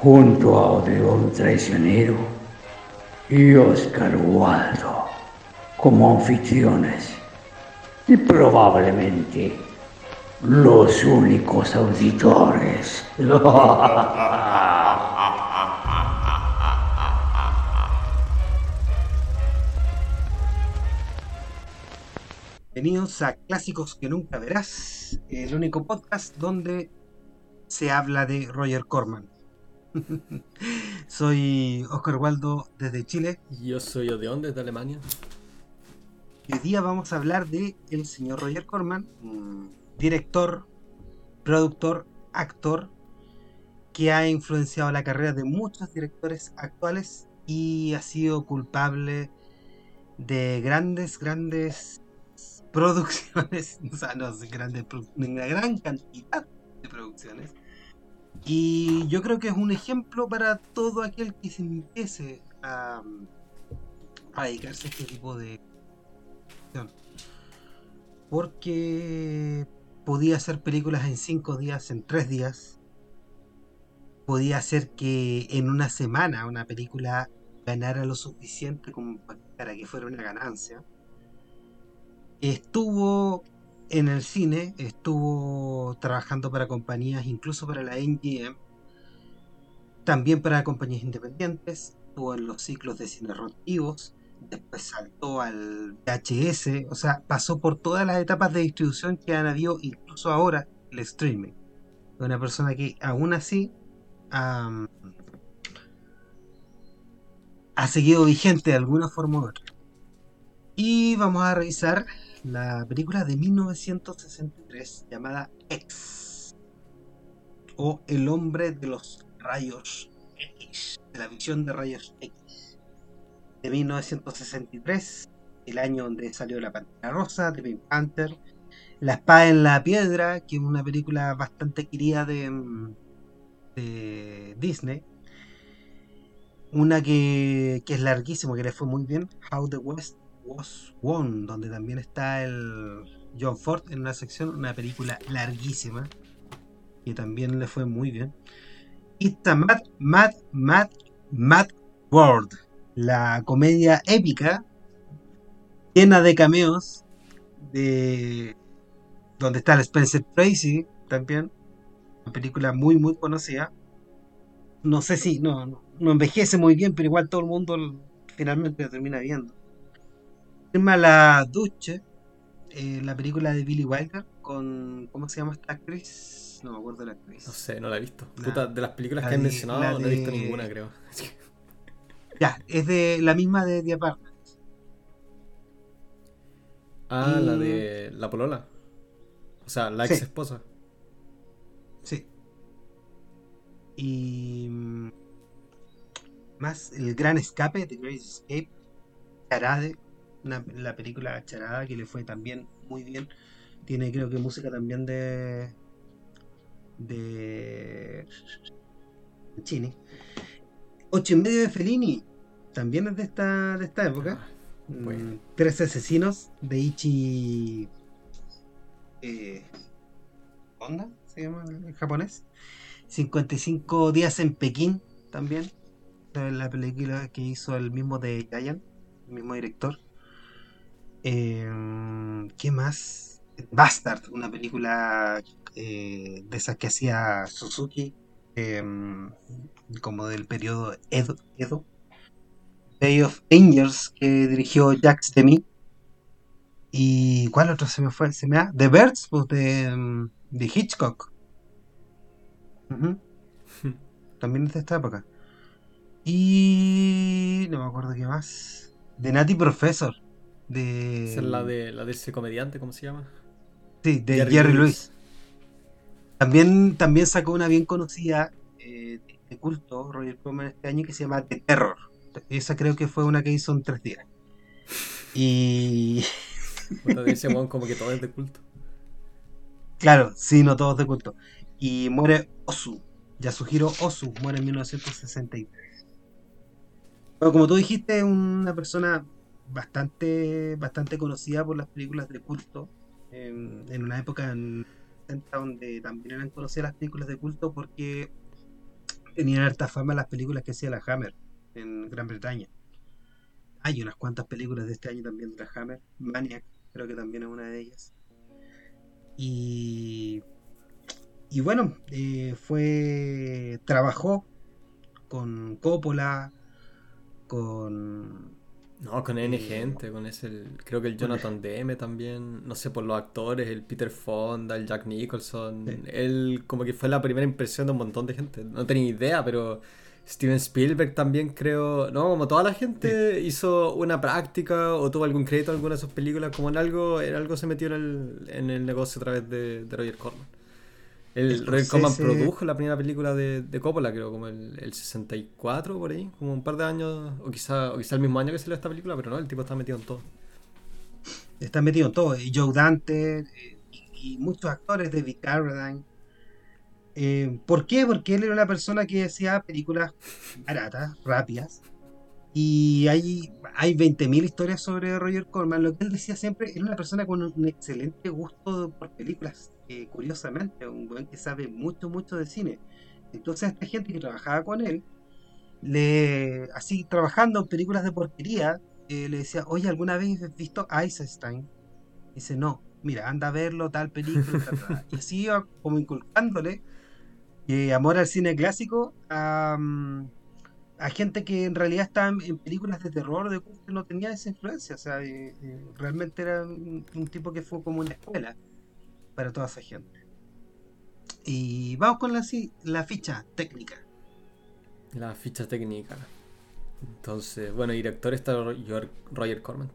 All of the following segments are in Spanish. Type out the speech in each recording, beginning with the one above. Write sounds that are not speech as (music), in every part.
junto a Odeón Traicionero y Oscar Waldo como anfitriones y probablemente los únicos auditores. (laughs) Bienvenidos a Clásicos que nunca verás, el único podcast donde se habla de Roger Corman. (laughs) soy Oscar Waldo desde Chile. Yo soy Odeón desde Alemania. Hoy día vamos a hablar de el señor Roger Corman, director, productor, actor, que ha influenciado la carrera de muchos directores actuales y ha sido culpable de grandes, grandes producciones, (laughs) o sea, no, grandes, una gran cantidad de producciones y yo creo que es un ejemplo para todo aquel que se empiece a, dedicarse a este tipo de porque podía hacer películas en cinco días, en tres días. Podía hacer que en una semana una película ganara lo suficiente como para que fuera una ganancia. Estuvo en el cine, estuvo trabajando para compañías, incluso para la NGM, también para compañías independientes, estuvo en los ciclos de cine rotativos, después saltó al VHS, o sea, pasó por todas las etapas de distribución que han habido, incluso ahora el streaming. Una persona que aún así ha seguido vigente de alguna forma u otra. Y vamos a revisar la película de 1963 llamada X o El hombre de los rayos X, de la visión de rayos X de 1963, el año donde salió La Pantera Rosa de Pink Panther, La espada en la piedra, que es una película bastante querida de, de Disney. Una que, que es larguísima, que le fue muy bien, How the West Was Won, donde también está el John Ford en una sección, una película larguísima, que también le fue muy bien. Y está Mad, Mad, Mad, Mad World, la comedia épica, llena de cameos, de donde está el Spencer Tracy también, una película muy, muy conocida. No sé si, no, no envejece muy bien, pero igual todo el mundo finalmente lo termina viendo la Duche, eh, la película de Billy Wilder con. ¿Cómo se llama esta actriz? No me acuerdo de la actriz. No sé, no la he visto. de las películas que he mencionado, no he visto ninguna, creo. (laughs) ya, es de la misma de The Apartment. Ah, la de la polola. O sea, la ex esposa. Sí. Y. Mm, más el gran escape, The Great Escape. La película Charada que le fue también muy bien. Tiene creo que música también de de Chini. Ocho y medio de Fellini también es de esta de esta época. Ah, mm, tres asesinos de Ichi eh, Honda se llama en japonés. 55 días en Pekín también. La película que hizo el mismo de Giant, el mismo director. Eh, ¿Qué más? Bastard, una película eh, de esas que hacía Suzuki, em, como del periodo Edo, Edo. Bay of Angels, que dirigió Jacques Demy. ¿Y cuál otro se me fue? ¿Se me da? The Birds, pues de, em, de Hitchcock. (laughs) También es de esta época. Y no me acuerdo qué más. De Nati Professor. De... es la de, la de ese comediante, ¿cómo se llama? Sí, de Jerry, Lewis. También, también sacó una bien conocida, eh, de culto, Roger Corman, este año que se llama The Terror. Esa creo que fue una que hizo en tres días. Y. (laughs) dice como que todo es de culto. Claro, sí, no todo es de culto. Y muere Osu, Yasuhiro Osu, muere en 1963. Bueno, como tú dijiste, una persona bastante, bastante conocida por las películas de culto. En, en una época en, donde también eran conocidas las películas de culto porque tenían harta fama las películas que hacía la Hammer en Gran Bretaña. Hay unas cuantas películas de este año también de la Hammer. Maniac, creo que también es una de ellas. Y, y bueno, eh, fue. Trabajó con Coppola, con. No, con N gente, con ese, creo que el Jonathan Demme también, no sé, por los actores, el Peter Fonda, el Jack Nicholson, él como que fue la primera impresión de un montón de gente, no tenía idea, pero Steven Spielberg también creo, no, como toda la gente hizo una práctica o tuvo algún crédito en alguna de sus películas, como en algo, en algo se metió en el, en el negocio a través de, Roger Corman. El, Roger Corman produjo la primera película de, de Coppola, creo, como el, el, 64 por ahí, como un par de años, o quizá, o quizá el mismo año que salió esta película, pero no, el tipo está metido en todo. Está metido en todo, y Joe Dante y, y muchos actores, David Carradine eh, ¿Por qué? Porque él era una persona que hacía películas baratas, rápidas. Y hay, hay 20.000 historias sobre Roger Corman. Lo que él decía siempre, era una persona con un excelente gusto por películas. Eh, curiosamente, un buen que sabe mucho, mucho de cine. Entonces, esta gente que trabajaba con él, le así trabajando en películas de porquería, eh, le decía, oye, ¿alguna vez has visto Eisenstein? dice, no, mira, anda a verlo, tal película. y así iba como inculcándole amor al cine clásico a, mm, a, gente que en realidad estaba en, películas de terror de culto no tenía esa influencia. O sea, eh, eh, realmente era un, tipo que fue como una escuela para toda esa gente. Y vamos con la, la ficha técnica. La ficha técnica. Entonces, bueno, director está Roger Corman,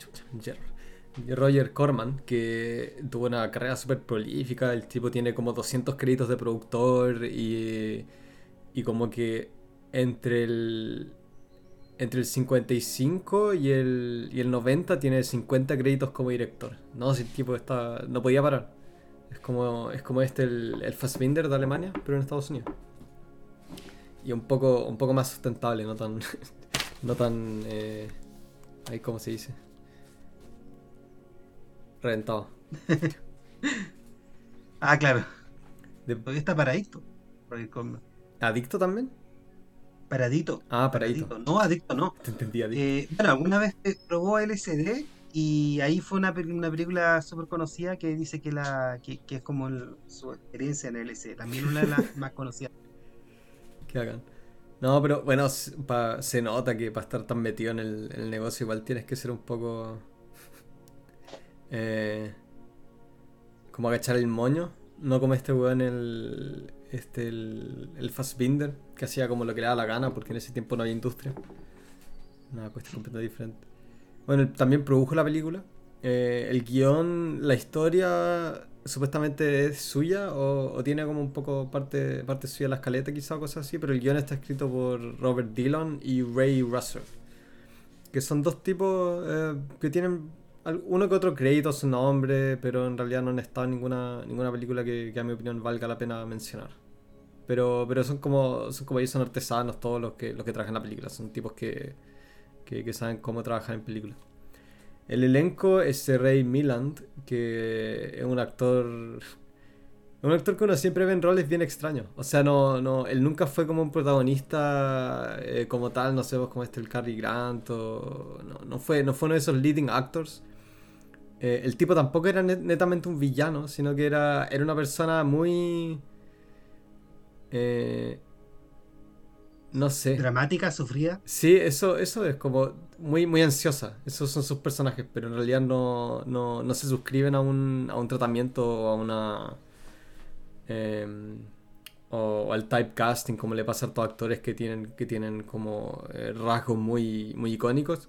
Roger Corman, que tuvo una carrera súper prolífica, el tipo tiene como 200 créditos de productor y, y como que entre el, entre el 55 y el, y el 90 tiene 50 créditos como director. No, si el tipo está, no podía parar. Como, es como este, el, el Fassbinder de Alemania, pero en Estados Unidos. Y un poco, un poco más sustentable, no tan... (laughs) no tan... Eh, ahí, ¿cómo se dice? Reventado. (laughs) ah, claro. Después está paradito. ¿Adicto también? Paradito. Ah, paradito. No, adicto no. Te entendí, adicto. Eh, bueno, alguna vez probó LSD y ahí fue una, una película súper conocida que dice que la que, es como su experiencia en LSD. También una de las (laughs) más conocidas. Que hagan. No, pero bueno, se nota que para estar tan metido en el negocio igual tienes que ser un poco (laughs) eh, como agachar el moño. No como este weón, el, este, el, el Fassbinder, que hacía como lo que le daba la gana, porque en ese tiempo no había industria. Una cuestión completamente diferente. Bueno, también produjo la película. Eh, el guion, la historia, supuestamente es suya o, tiene como un poco parte, parte suya la escaleta, quizá o cosas así, pero el guion está escrito por Robert Dillon y Ray Russell, que son dos tipos eh, que tienen uno que otro crédito a su nombre, pero en realidad no han estado en ninguna, ninguna película que, a mi opinión valga la pena mencionar. Pero, pero son como son como ellos son artesanos todos los que, los que trabajan la película, son tipos que, que, saben cómo trabajar en películas. El elenco es Ray Milland, que es un actor. Un actor que uno siempre ve en roles bien extraños. O sea, no, no, él nunca fue como un protagonista eh, como tal, no sé, como este el Cary Grant o. No, no, fue, no fue uno de esos leading actors. Eh, el tipo tampoco era netamente un villano, sino que era, era una persona muy... Eh, no sé. ¿Dramática, sufrida? Sí, eso, eso es como muy, muy ansiosa. Esos son sus personajes, pero en realidad no, no, se suscriben a un, a un tratamiento o a una... Em, o, al typecasting, como le pasa a todos actores que tienen, que tienen como eh, rasgos muy, muy icónicos.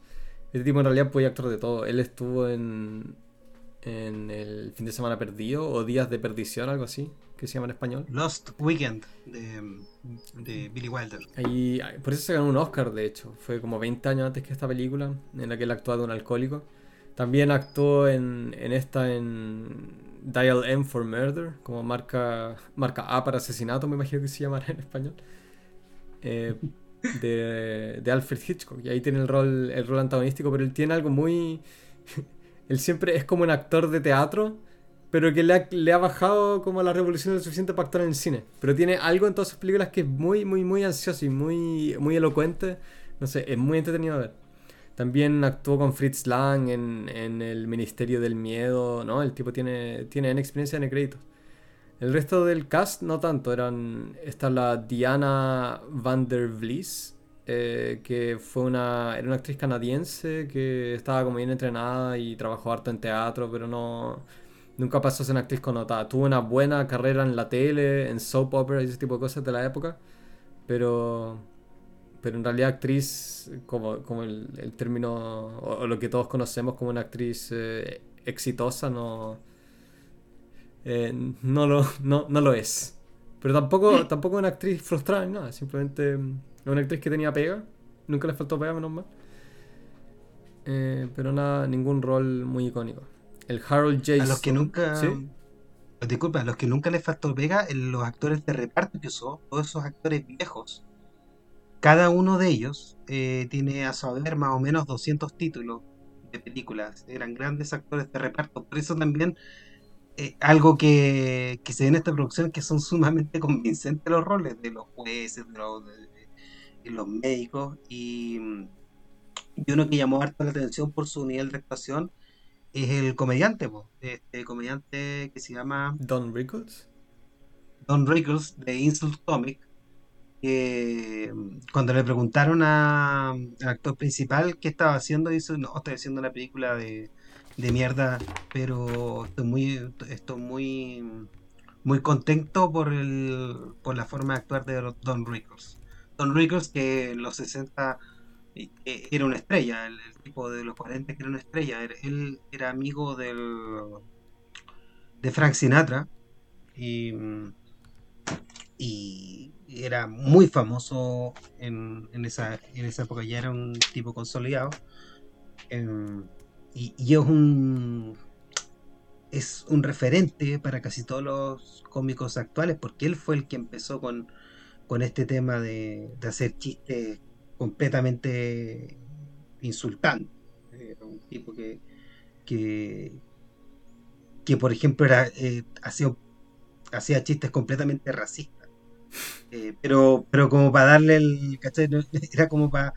Este tipo en realidad puede actuar de todo. Él estuvo en, en el fin de semana perdido o días de perdición, algo así, que se llama en español. Lost Weekend de, Billy Wilder. Ahí, por eso se ganó un Oscar, de hecho. Fue como 20 años antes que esta película, en la que él actuó de un alcohólico. También actuó en, en esta, en Dial M for Murder, como marca, marca A para asesinato, me imagino que se llamará en español. Eh, de, de, Alfred Hitchcock. Y ahí tiene el rol, el rol antagonístico, pero él tiene algo muy... (laughs) él siempre es como un actor de teatro, pero que le ha, le ha bajado como la revolución lo suficiente para actuar en el cine. Pero tiene algo en todas sus películas que es muy, muy, muy ansioso y muy, muy elocuente. No sé, es muy entretenido de ver. También actuó con Fritz Lang en, en, El Ministerio del Miedo, ¿no? El tipo tiene, tiene en experiencia en créditos. El resto del cast no tanto, eran está la Diana van der Vlies, eh, que fue una, era una actriz canadiense que estaba como bien entrenada y trabajó harto en teatro, pero no nunca pasó a ser una actriz connotada. Tuvo una buena carrera en la tele, en soap opera y ese tipo de cosas de la época, pero pero en realidad actriz, como, como el, el término, o, lo que todos conocemos como una actriz eh, exitosa, no, eh, no, lo, no, no, lo es. Pero tampoco, tampoco una actriz frustrada nada, simplemente mm, una actriz que tenía pega, nunca le faltó pega, menos mal. Eh, pero nada, ningún rol muy icónico. El Harold J. A los que nunca... ¿Sí? Disculpa, a los que nunca le faltó pega, los actores de reparto que usó, todos esos actores viejos cada uno de ellos eh, tiene a su haber más o menos 200 títulos de películas. Eran grandes actores de reparto. Por eso también eh, algo que, se ve en esta producción que son sumamente (laughs) convincentes los roles de los jueces, de los, médicos. Y, uno que llamó harto la atención por su nivel de actuación es el comediante, este comediante que se llama Don Rickles. Don Rickles de Insult Comic que cuando le preguntaron al actor principal qué estaba haciendo, dice, no, estoy haciendo una película de, mierda, pero estoy muy, estoy muy, muy contento por, el, por la forma de actuar de Don Rickles. Don Rickles que en los 60 eh, era una estrella, el, tipo de los 40 que era una estrella, él era amigo del, de Frank Sinatra y, y era muy famoso en, esa, en esa época, ya era un tipo consolidado. Em, y, es un es un referente para casi todos los cómicos actuales, porque él fue el que empezó con, con este tema de, hacer chistes completamente insultantes. Era un tipo que, que, por ejemplo, era, eh, hacía, chistes completamente racistas eh, pero, pero como para darle el. (laughs) Era como para.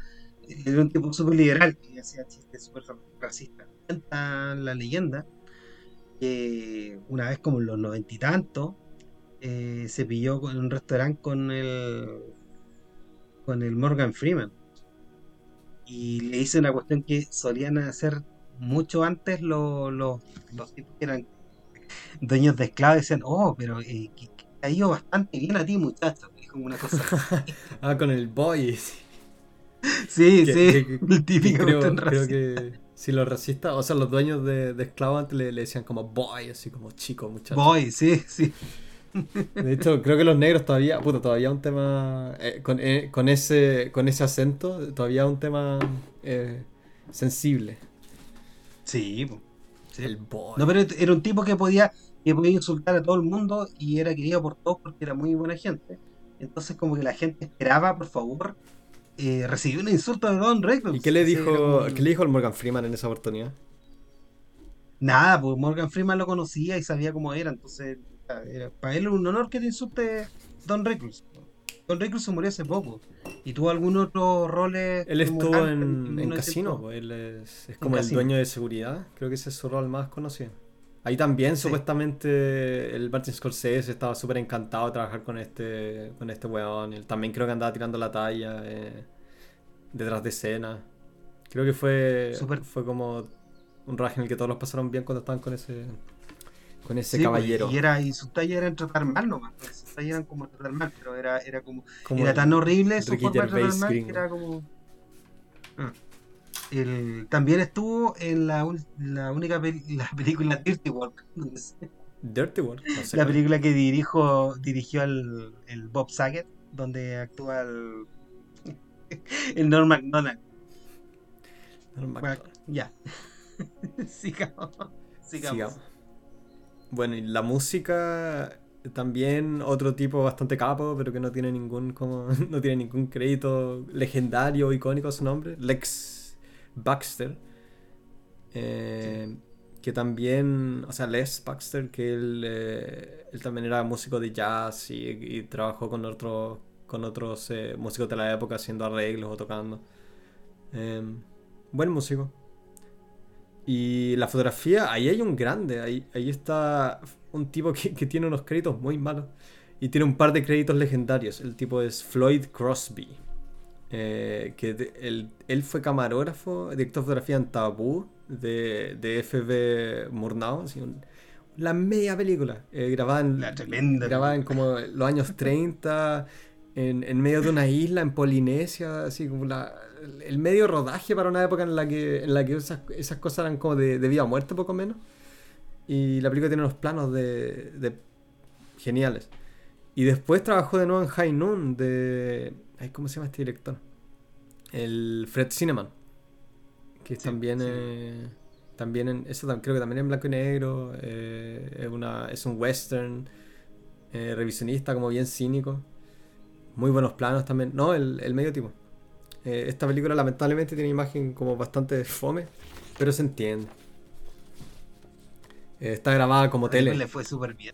Era un tipo súper liberal que hacía chistes súper racistas. Cuenta la leyenda que una vez, como en los noventa y tantos, eh, se pilló en un restaurante con el. Con el Morgan Freeman. Y le hice una cuestión que solían hacer mucho antes los, los, tipos que eran dueños de esclavos decían, oh, pero eh, ha ido bastante bien a ti, muchacho. Como una cosa (laughs) ah, con el boy. Sí, sí, el típico. creo, que si los racistas, o sea, los dueños de, esclavos antes le, decían como boy, así como chico, muchacho. Boy, sí, sí. De hecho, creo que los negros todavía, puta, todavía un tema eh, con, eh, con, ese con ese acento, todavía un tema eh, sensible. Sí, sí. El boy. No, pero era un tipo que podía que podía insultar a todo el mundo y era querido por todos porque era muy buena gente. Entonces como que la gente esperaba, por favor, recibir un insulto de Don Reynolds. ¿Y qué le dijo, ¿qué le dijo el Morgan Freeman en esa oportunidad? Nada, pues Morgan Freeman lo conocía y sabía cómo era, entonces era, para él un honor que te insulte Don Rickles. Don Rickles se murió hace poco y tuvo algún otro rol. Él estuvo en, en, casino, pues, él es, como el dueño de seguridad, creo que ese es su rol más conocido. Ahí también supuestamente el Martin Scorsese estaba súper encantado de trabajar con este, con este weón. Él también creo que andaba tirando la talla eh, detrás de escena. Creo que fue, fue como un raje en el que todos los pasaron bien cuando estaban con ese con ese pues, caballero. Y, era, y su talla era en tratar mal nomás. Pues, su talla era como tratar mal, pero era, era como, era tan horrible su forma de tratar mal que era como. Ah. El, también estuvo en la, la única (laughs) la película Dirty Work. Dirty Work. la película que dirijo, dirigió el, el Bob Saget, donde actúa el, (laughs) el Norm McDonald. ya. (laughs) sigamos. sigamos. Bueno, y la música también otro tipo bastante capo, pero que no tiene ningún como (laughs) no tiene ningún crédito legendario o icónico a su nombre, Lex Baxter. Eh, que también, o sea, Les Baxter, que él, eh, él también era músico de jazz y, trabajó con otros con otros eh, músicos de la época haciendo arreglos o tocando. buen músico. Y la fotografía, ahí hay un grande, ahí, ahí está un tipo que, tiene unos créditos muy malos. Y tiene un par de créditos legendarios. El tipo es Floyd Crosby. Eh, que él, fue camarógrafo, director de fotografía en Tabú de, de FB Murnau. la media película. Eh, grabada, en, grabada en como los años 30. En, en, medio de una isla en Polinesia, así como la, el medio rodaje para una época en la que, en la que esas, esas cosas eran como de, vida o muerte, poco menos. Y la película tiene unos planos de, de geniales. Y después trabajó de nuevo en High Noon de... ¿Cómo se llama este director? El Fred Cineman. Que también, también en, eso creo que también en blanco y negro. Eh, es, una, es un western eh, revisionista, como bien cínico. Muy buenos planos también. No, el, el medio tipo. Eh, esta película lamentablemente tiene imagen como bastante fome, pero se entiende. Eh, está grabada como tele. Le fue súper bien.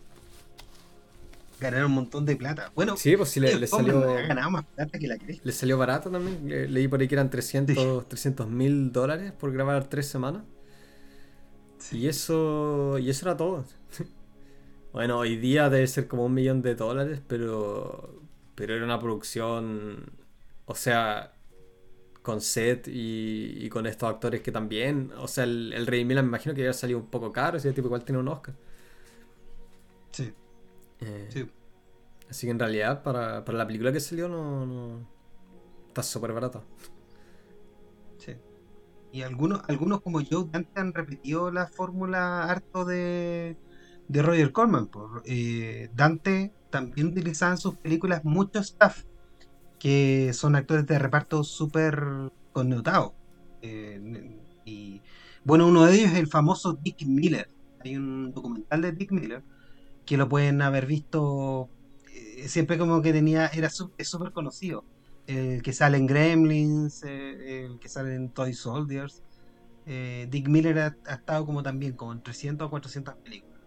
Ganaron un montón de plata. Bueno, sí, pues sí, le, salió. más plata que la Le salió barato también. leí por ahí que eran 300 mil dólares por grabar tres semanas. Y eso. Y eso era todo. (laughs) bueno, hoy día debe ser como un millón de dólares, pero. Pero era una producción. O sea, con Seth y, con estos actores que también. O sea, el, el Rey Milan me imagino que había salido un poco caro, ese tipo igual tiene un Oscar. Sí. Eh, sí. Así que en realidad, para, la película que salió, no. no está súper barata. Sí. Y algunos, algunos como yo, antes han repetido la fórmula harto de, de Roger Corman. Por, eh, Dante también utilizaba en sus películas mucho staff que son actores de reparto súper connotados. Eh, y bueno, uno de ellos es el famoso Dick Miller. Hay un documental de Dick Miller que lo pueden haber visto eh, siempre como que tenía, era súper conocido. El que sale en Gremlins, eh, el que sale en Toy Soldiers. Dick Miller ha, estado como también como en 300 o 400 películas.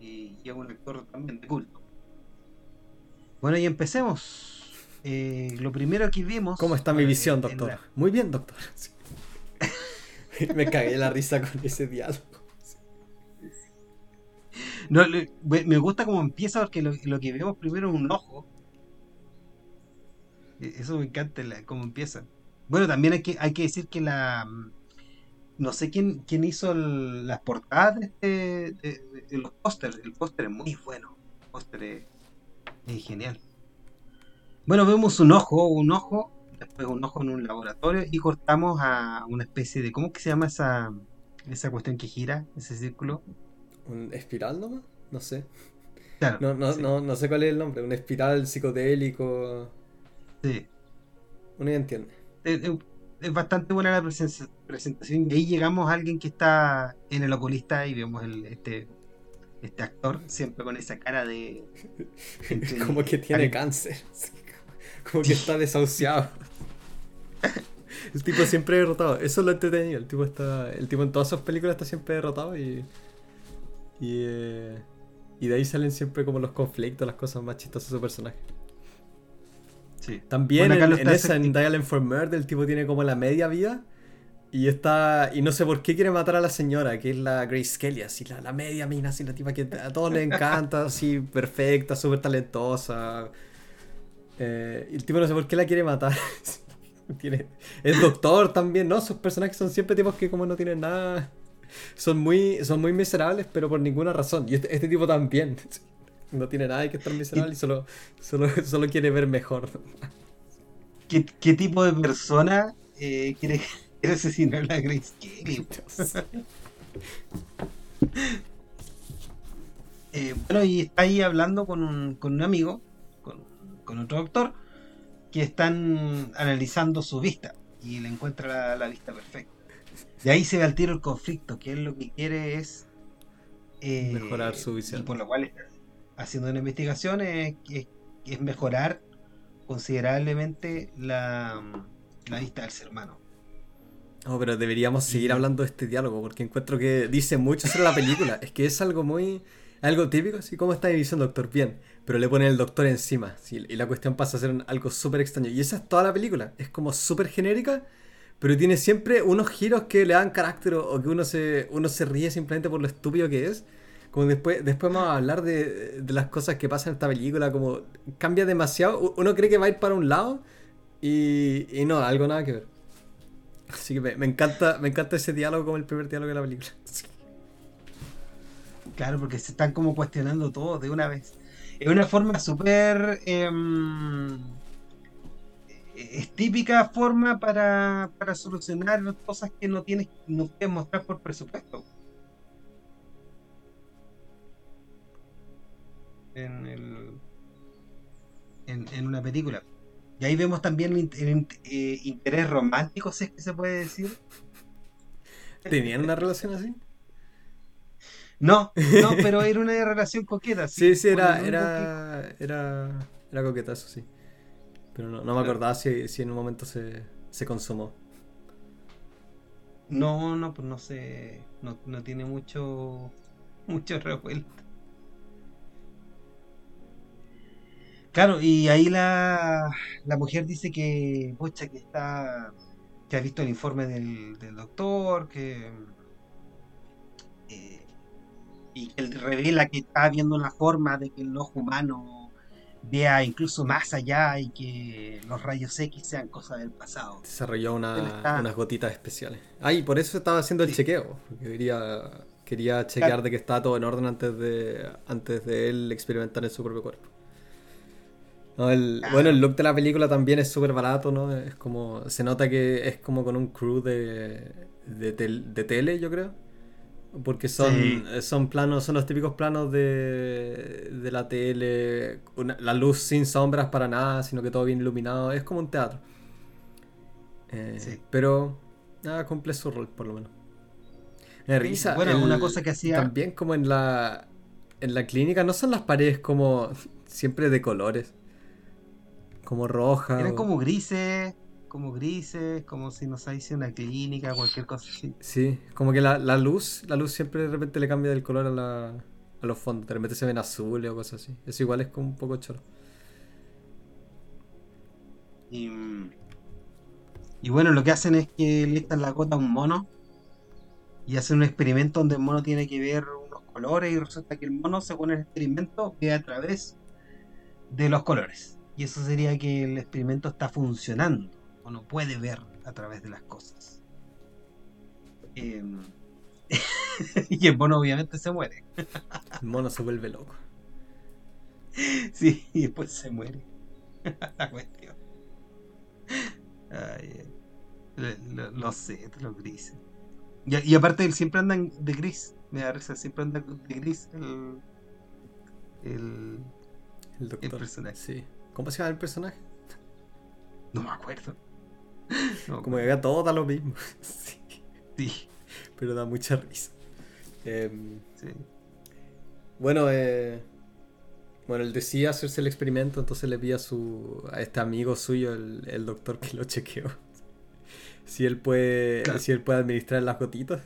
Y, y es un actor también de culto. Bueno, y empecemos. Eh, lo primero que vimos. ¿Cómo está mi visión, doctor? (laughs) Muy bien, doctor. (laughs) me cagué la risa con ese diálogo. No, me gusta cómo empieza porque lo, que vemos primero es un ojo. E, eso me encanta cómo empieza. Bueno, también hay que, hay que decir que la. No sé quién, quién hizo las portadas de, este, de, los pósters. El póster es muy bueno. El póster es genial. Bueno, vemos un ojo, un ojo, después un ojo en un laboratorio y cortamos a una especie de. ¿Cómo que se llama esa, esa cuestión que gira, ese círculo? ¿Un espiral nomás? No sé. Claro, no, no, no, no sé cuál es el nombre, un espiral psicodélico. Sí. Uno ya entiende. Es, bastante buena la presentación. Y ahí llegamos a alguien que está en el oculista y vemos el, este, este actor, siempre con esa cara de. (laughs) Como que tiene cáncer. (laughs) Como que está desahuciado. (laughs) El tipo siempre derrotado. Eso es lo entretenido. El tipo está. El tipo en todas sus películas está siempre derrotado y. Y, eh, y de ahí salen siempre como los conflictos, las cosas más chistosas de su personaje. Sí. También en, esa, en Dial for Murder, el tipo tiene como la media vida. Y está. Y no sé por qué quiere matar a la señora, que es la Grace Kelly, así, la, la media mina, así, la tipa que a todos les encanta, así, perfecta, súper talentosa. Eh, el tipo no sé por qué la quiere matar. (laughs) Tiene, es doctor también, ¿no? Sus personajes son siempre tipos que como no tienen nada. Son muy, son muy miserables, pero por ninguna razón. Y este, este tipo también. (laughs) No tiene nada que estar miserable y solo, solo, solo quiere ver mejor. ¿Qué, qué tipo de persona eh, quiere, quiere asesinar a Grace Kelly. (laughs) Eh, bueno, y está ahí hablando con un, con un amigo, con, otro doctor, que están analizando su vista y le encuentra la, la vista perfecta. Y ahí se ve al tiro el conflicto, que él lo que quiere es eh, mejorar su visión. Y por lo cual está haciendo una investigación es, es mejorar considerablemente la, la vista del ser humano. No, pero deberíamos seguir hablando de este diálogo porque encuentro que dice mucho sobre la película. es que es algo muy algo típico, así como está diciendo doctor, bien, pero le pone el doctor encima, y la cuestión pasa a ser algo súper extraño. Y esa es toda la película, es como súper genérica, pero tiene siempre unos giros que le dan carácter o, que uno se, ríe simplemente por lo estúpido que es. Como después, después vamos a hablar de, las cosas que pasan en esta película, como cambia demasiado, uno cree que va a ir para un lado y, y no, algo nada que ver. Así que me, me, encanta, me encanta ese diálogo como el primer diálogo de la película. (laughs) Claro, porque se están como cuestionando todo de una vez. Es una forma súper... Em, es típica forma para, para solucionar cosas que no tienes no puedes mostrar por presupuesto. En, el, en, una película. Y ahí vemos también el, eh, interés romántico, si es que se puede decir. ¿Tenían una relación así? No, no, (laughs) pero era una relación coqueta. Sí, sí, era, era, era, era coqueta, eso sí. Pero no, no me acordaba si, si, en un momento se, se consumó. No, no, pues no sé. No, no tiene mucho. Mucho revuelto. Claro, y ahí la, la mujer dice que. Pocha, que está. Que ha visto el informe del, del doctor, que y él revela que está viendo una forma de que el ojo humano vea incluso más allá y que los rayos X sean cosas del pasado. Desarrolló unas gotitas especiales. Ah, y por eso estaba haciendo el chequeo, porque quería, quería chequear de que estaba todo en orden antes de, antes de él experimentar en su propio cuerpo. Bueno, el look de la película también es súper barato, ¿no? Es como, se nota que es como con un crew de, de, de tele, yo creo porque son, eh, son planos, son los típicos planos de, de la tele, la luz sin sombras para nada, sino que todo bien iluminado, es como un teatro. Eh, pero nada, cumple su rol por lo menos. Me risa. Bueno, una cosa que hacía. También como en la, en la clínica, no son las paredes como (laughs) siempre de colores. Como roja. Eran como grises como grises, como si nos hiciese una clínica, cualquier cosa así. Sí, como que la, la, luz, la luz siempre de repente le cambia el color a, la, a los fondos, de repente se ven azules o cosas así. Eso igual es como un poco choro. Y, y bueno, lo que hacen es que le echan la gota a un mono y hacen un experimento donde el mono tiene que ver unos colores y resulta que el mono, según el experimento, ve a través de los colores. Y eso sería que el experimento está funcionando uno puede ver a través de las cosas. Em, (laughs) y el mono obviamente se muere. el mono se vuelve loco. (laughs) Sí, y después se muere. (laughs) La cuestión. lo, sé, te lo grises. Y, aparte él siempre anda de gris. Me da risa, siempre anda de gris el. El, el, doctor. el personaje. Sí. ¿Cómo se llama el personaje? No me acuerdo. Como que acá todo da lo mismo. (laughs) sí. Pero da mucha risa. Em, bueno, eh, bueno, él decía hacerse el experimento, entonces le pide a su a este amigo suyo, el, doctor que lo chequeó. (laughs) Si él puede, si él puede administrar las gotitas.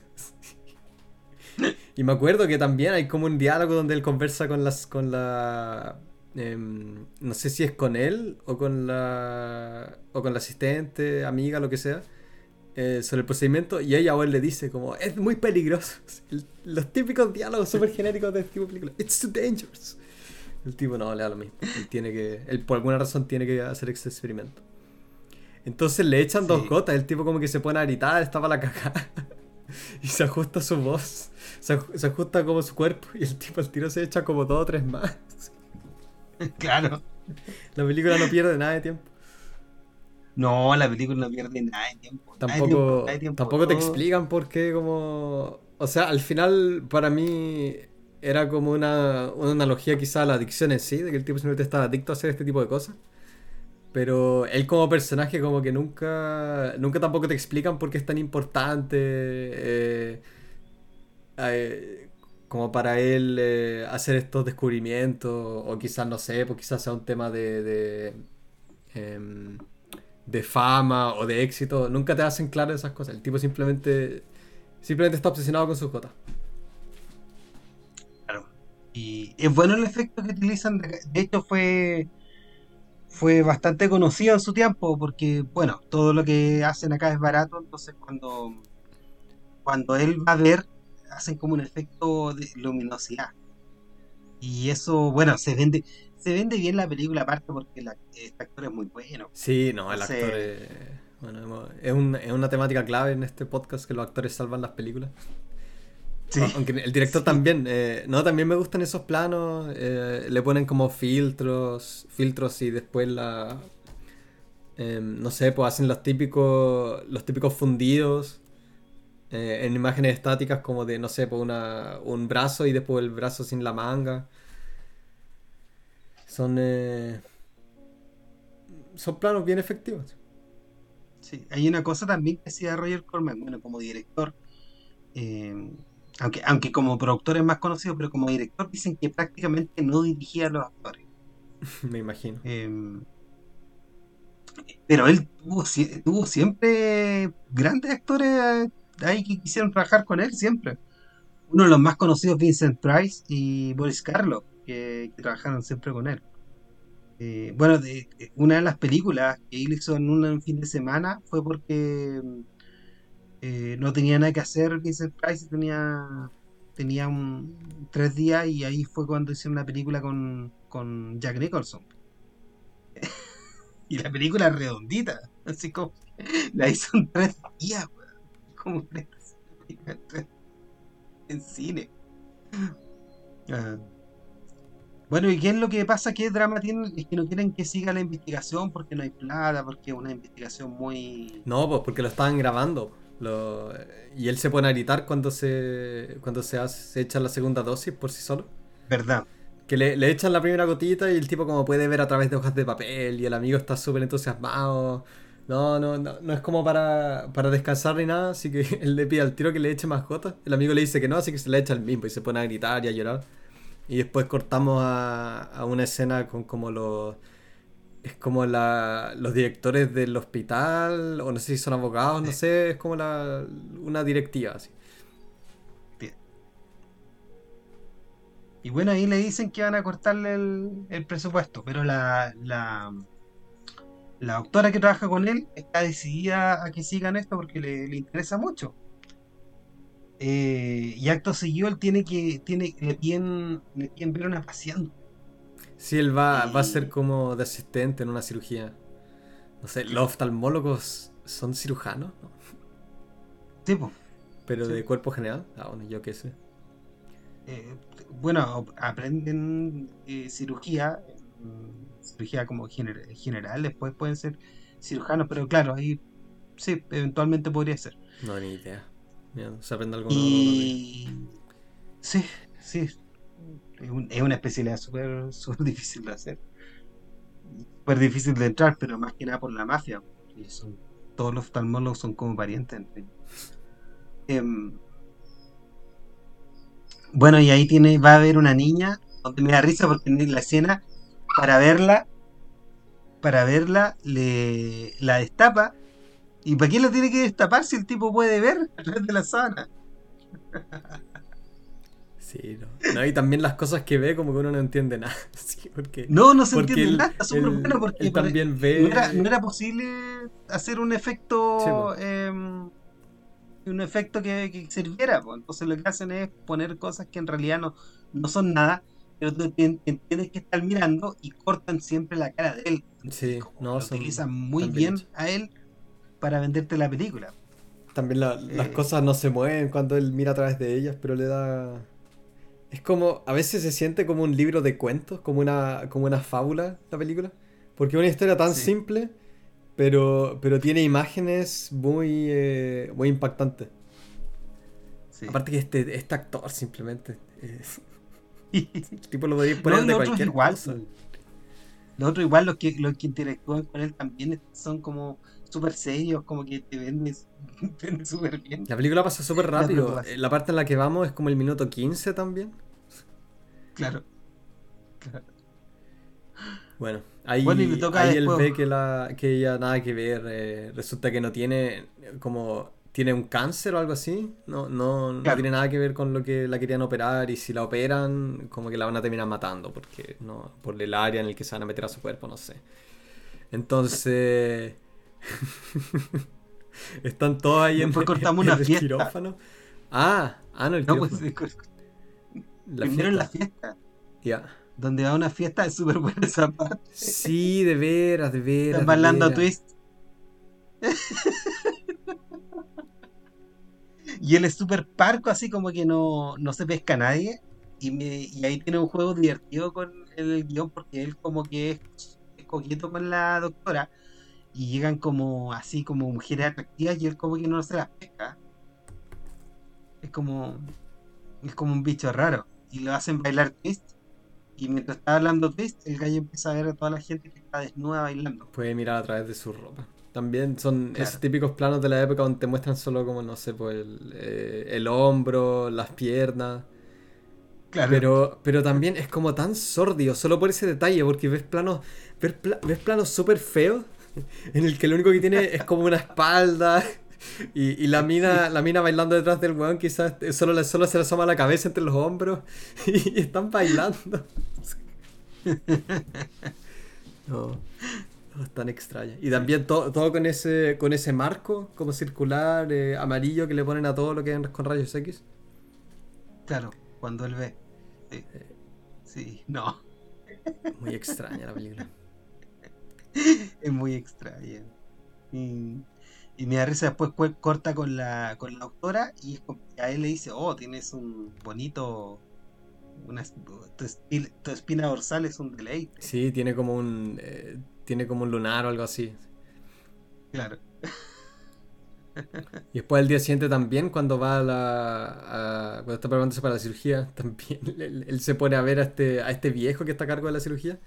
(laughs) y me acuerdo que también hay como un diálogo donde él conversa con las con la Em, no sé si es con él o con la o con la asistente, amiga, lo que sea, eh, sobre el procedimiento y ella o él le dice como es muy peligroso. (laughs) los típicos diálogos súper genéricos de este tipo de película. It's too dangerous. El tipo no le da lo mismo. Él tiene que, él por alguna razón tiene que hacer este experimento. Entonces le echan dos gotas, el tipo como que se pone a gritar, estaba la caca. (laughs) y se ajusta su voz, se, se, ajusta como su cuerpo y el tipo al tiro se echa como dos o tres más. (laughs) claro. La película no pierde nada de tiempo. No, la película no pierde nada de tiempo. Tampoco, tampoco te explican por qué, como. O sea, al final, para mí, era como una, una analogía quizá a la adicción en sí, de que el tipo simplemente estaba adicto a hacer este tipo de cosas. Pero él como personaje como que nunca, nunca tampoco te explican por qué es tan importante. Eh, eh, como para él eh, hacer estos descubrimientos. O quizás, no sé, pues quizás sea un tema de... de, em, de fama o de éxito. Nunca te hacen claro esas cosas. El tipo simplemente... Simplemente está obsesionado con sus gotas. Claro. Y es bueno el efecto que utilizan. De hecho fue fue bastante conocido en su tiempo porque, bueno, todo lo que hacen acá es barato, entonces cuando, cuando él va a ver, hacen como un efecto de luminosidad. Y eso, bueno, se vende se vende bien la película aparte porque el este actor es muy bueno. Sí, no, el actor es, bueno, es, es una temática clave en este podcast que los actores salvan las películas. Aunque el director también, eh, no, también me gustan esos planos, eh, le ponen como filtros, filtros y después la, em, no sé, pues hacen los típicos, los típicos fundidos eh, en imágenes estáticas como de, no sé, pues una, un brazo y después el brazo sin la manga. Son, son planos bien efectivos. Sí, hay una cosa también que decía Roger Corman, bueno, como director. Aunque, aunque como productor es más conocido, pero como director dicen que prácticamente no dirigía a los actores. (laughs) Me imagino. Em, pero él tuvo, siempre grandes actores ahí que quisieron trabajar con él, siempre. Uno de los más conocidos, Vincent Price y Boris Karloff, que, trabajaron siempre con él. Eh, bueno, de, una de las películas que él hizo en un fin de semana fue porque eh, no tenía nada que hacer Vincent Price tenía tenía un, tres días y ahí fue cuando hicieron una película con, con Jack Nicholson (laughs) y la película redondita así como la hizo en tres días como (laughs) en cine ah. Bueno, ¿y qué es lo que pasa? ¿Qué drama tienen? Es que no quieren que siga la investigación porque no hay plata, porque es una investigación muy... No, pues porque lo estaban grabando y él se pone a gritar cuando se cuando se, hace, echa la segunda dosis por sí solo. ¿Verdad? Que le, le, echan la primera gotita y el tipo como puede ver a través de hojas de papel y el amigo está súper entusiasmado. No, no, no, no es como para, para descansar ni nada, así que (laughs) él le pide al tiro que le eche más gotas. El amigo le dice que no, así que se le echa el mismo y se pone a gritar y a llorar. Y después cortamos a, a una escena con como los es como la, los directores del hospital, o no sé si son abogados, no sé, es como la, una directiva así. Y bueno, ahí le dicen que van a cortarle el, presupuesto, pero la, la, la, doctora que trabaja con él está decidida a que sigan esto porque le, interesa mucho. Eh, y acto seguido él tiene que, tiene, le piden, le piden ver una paciente Sí, él va, va a ser como de asistente en una cirugía. No sé, ¿los oftalmólogos son cirujanos? Sí, pues. ¿Pero de cuerpo general? Ah, bueno, yo qué sé. Eh, bueno, aprenden eh, cirugía, cirugía como general, después pueden ser cirujanos, pero claro, ahí sí, eventualmente podría ser. No, ni idea. se aprende algo y... Sí, sí, es, una especialidad súper (laughs) super difícil de hacer. Súper difícil de entrar, pero más que nada por la mafia. Y son, todos los oftalmólogos son como parientes. Em, bueno, y ahí tiene, va a haber una niña, donde me da risa porque en la escena, para verla, para verla, le la destapa. ¿Y para qué la tiene que destapar si el tipo puede ver a través de la sábana? Sí, no. Y también las cosas que ve, como que uno no entiende nada. (laughs) porque, no, no se entiende nada, está súper bueno porque también ve... no, era, posible hacer un efecto. Em, un efecto que, sirviera. Entonces lo que hacen es poner cosas que en realidad no, no son nada, pero tú entiendes que están mirando y cortan siempre la cara de él. Sí, no, lo utilizan muy bien a él para venderte la película. También las eh, cosas no se mueven cuando él mira a través de ellas, pero le da es como, a veces se siente como un libro de cuentos, como una, como una fábula la película. Porque es una historia tan simple pero, pero tiene imágenes muy, eh, muy impactantes. Aparte que este, este actor simplemente... tipo lo podía poner de cualquier igual, cosa. Los otros igual, los que, los que interactúan con él también son como súper serios, como que te venden (laughs) súper bien. La película pasa súper rápido. La, parte en la que vamos es como el minuto 15 también. Claro. Bueno, ahí, ahí él ve que, la, que ella nada que ver. Eh, resulta que no tiene como tiene un cáncer o algo así. No, no, no, tiene nada que ver con lo que la querían operar. Y si la operan, como que la van a terminar matando. Porque no, por el área en el que se van a meter a su cuerpo, no sé. Entonces. (laughs) Están todos ahí en, cortamos una el quirófano. Ah, ah, no, el no, pues, la Primero en la fiesta. Ya. Donde va una fiesta es súper buena esa parte. Sí, de veras, de veras. Están bailando twist. Y él es súper parco, así como que no, no se pesca a nadie. Y, me, y ahí tiene un juego divertido con el guion porque él como que es, es coqueto con la doctora y llegan como así como mujeres atractivas y él como que no se las pesca. Es como es como un bicho raro y lo hacen bailar twist y mientras está hablando twist el gallo empieza a ver a toda la gente que está desnuda bailando. Puede mirar a través de su ropa. También son esos típicos planos de la época donde te muestran solo como, no sé, pues el, eh, el hombro, las piernas. Claro. Pero, pero también es como tan sordio, solo por ese detalle, porque ves planos, ves, ves planos súper feos (laughs) en el que lo único que tiene es como una espalda. Y, la mina la mina bailando detrás del weón quizás solo, solo se le asoma la cabeza entre los hombros (laughs) y, están bailando. (laughs) No, tan extraña. Y también todo con ese con ese marco como circular eh, amarillo que le ponen a todo lo que es con rayos X. Claro, cuando él ve. Sí, eh. sí no. Muy extraña la película. (laughs) es muy extraña. Y, y me da risa después corta con la, con la doctora y a él le dice, oh, tienes un bonito... Una, tu, espina, dorsal es un deleite. Sí, tiene como un... Eh, tiene como un lunar o algo así. Claro. Y después el día siguiente también, cuando va a la. cuando está preparándose para la cirugía, (laughs) también él, se pone a ver a este, a este viejo que está a cargo de la cirugía.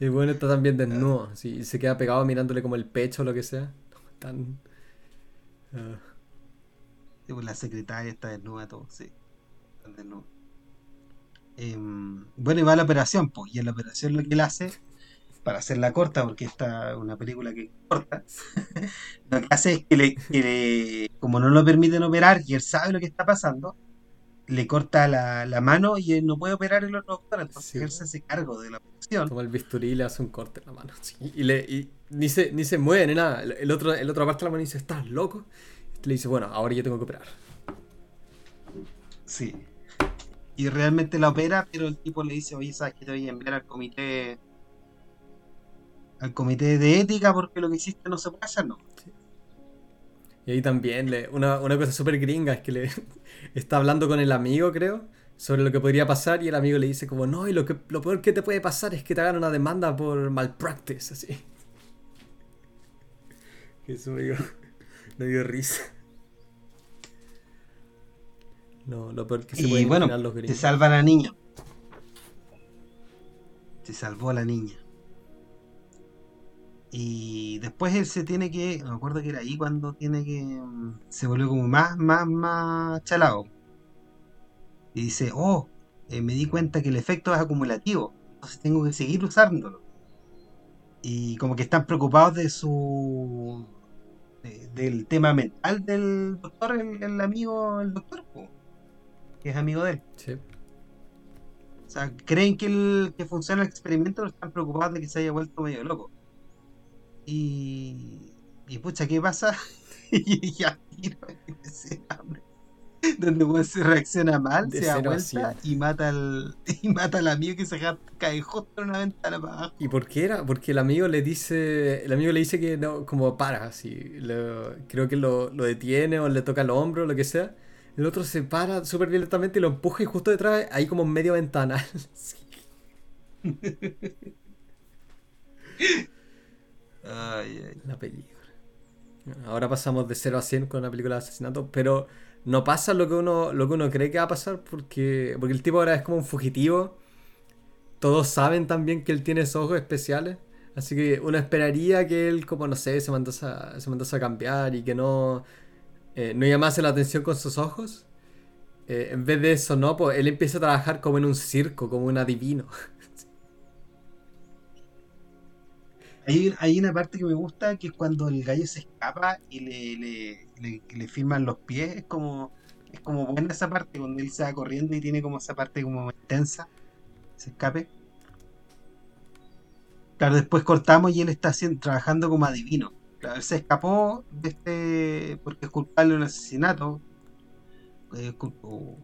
Y bueno está también desnudo, sí, se queda pegado mirándole como el pecho o lo que sea. (laughs) Tan. Uh... pues la secretaria está desnuda, todo, sí. Están em, bueno, y va a la operación, pues, y en la operación lo que él hace, para hacerla corta, porque esta es una película que corta, (laughs) lo que hace es que le, como no lo permiten operar y él sabe lo que está pasando, le corta la, la, mano y él no puede operar el otro doctor, entonces él se hace cargo de la operación. Como el bisturí le hace un corte en la mano. Y, le, y ni, se, ni se mueve ni nada. El, otro, el otro parte de la mano dice, ¿estás loco? Y le dice, bueno, ahora yo tengo que operar. Sí. Y realmente la opera, pero el tipo le dice, oye, ¿sabes que te voy a enviar al comité al comité de ética porque lo que hiciste no se puede hacer, no? Y ahí también, le, una, una cosa súper gringa es que le (laughs) está hablando con el amigo, creo, sobre lo que podría pasar y el amigo le dice como, no, y lo, que, lo peor que te puede pasar es que te hagan una demanda por malpractice, así. Que (laughs) eso me dio, (laughs) me dio risa. No, lo peor que se puede bueno, los gringos. Se salva la niña. Se salvó a la niña. Y después él se tiene que, me acuerdo que era ahí cuando tiene que, mm, se volvió como más, más, más chalado. Y dice, oh, eh, me di cuenta que el efecto es acumulativo, entonces tengo que seguir usándolo. Y como que están preocupados de su, del tema mental del doctor, el, amigo, el doctor, que es amigo de él. Sí. O sea, creen que, el, que funciona el experimento, pero están preocupados de que se haya vuelto medio loco. Y, y pucha, ¿qué pasa? (laughs) y ya donde se reacciona mal, se da vuelta y mata al (laughs) y mata al amigo que se cae justo en una ventana para abajo. ¿Y por qué era? Porque el amigo le dice, el amigo le dice que no, como para, así, creo que lo, lo, detiene o le toca el hombro o lo que sea. El otro se para súper violentamente y lo empuja y justo detrás hay como medio ventana. (laughs) La película. Ahora pasamos de 0 a 100 con una película de asesinato, pero no pasa lo que uno, lo que uno cree que va a pasar porque, porque el tipo ahora es como un fugitivo. Todos saben también que él tiene esos ojos especiales. Así que uno esperaría que él, como no sé, se mandase a, se a cambiar y que no, eh, no llamase la atención con sus ojos. Eh, en vez de eso, no, pues él empieza a trabajar como en un circo, como un adivino. (laughs) Hay, una parte que me gusta que es cuando el gallo se escapa y le, le, firman los pies. Es como, es como buena esa parte, cuando él se va corriendo y tiene como esa parte como intensa, se escape. Claro, después cortamos y él está haciendo, trabajando como adivino. Claro, él se escapó de este porque es culpable de un asesinato. Eh, o,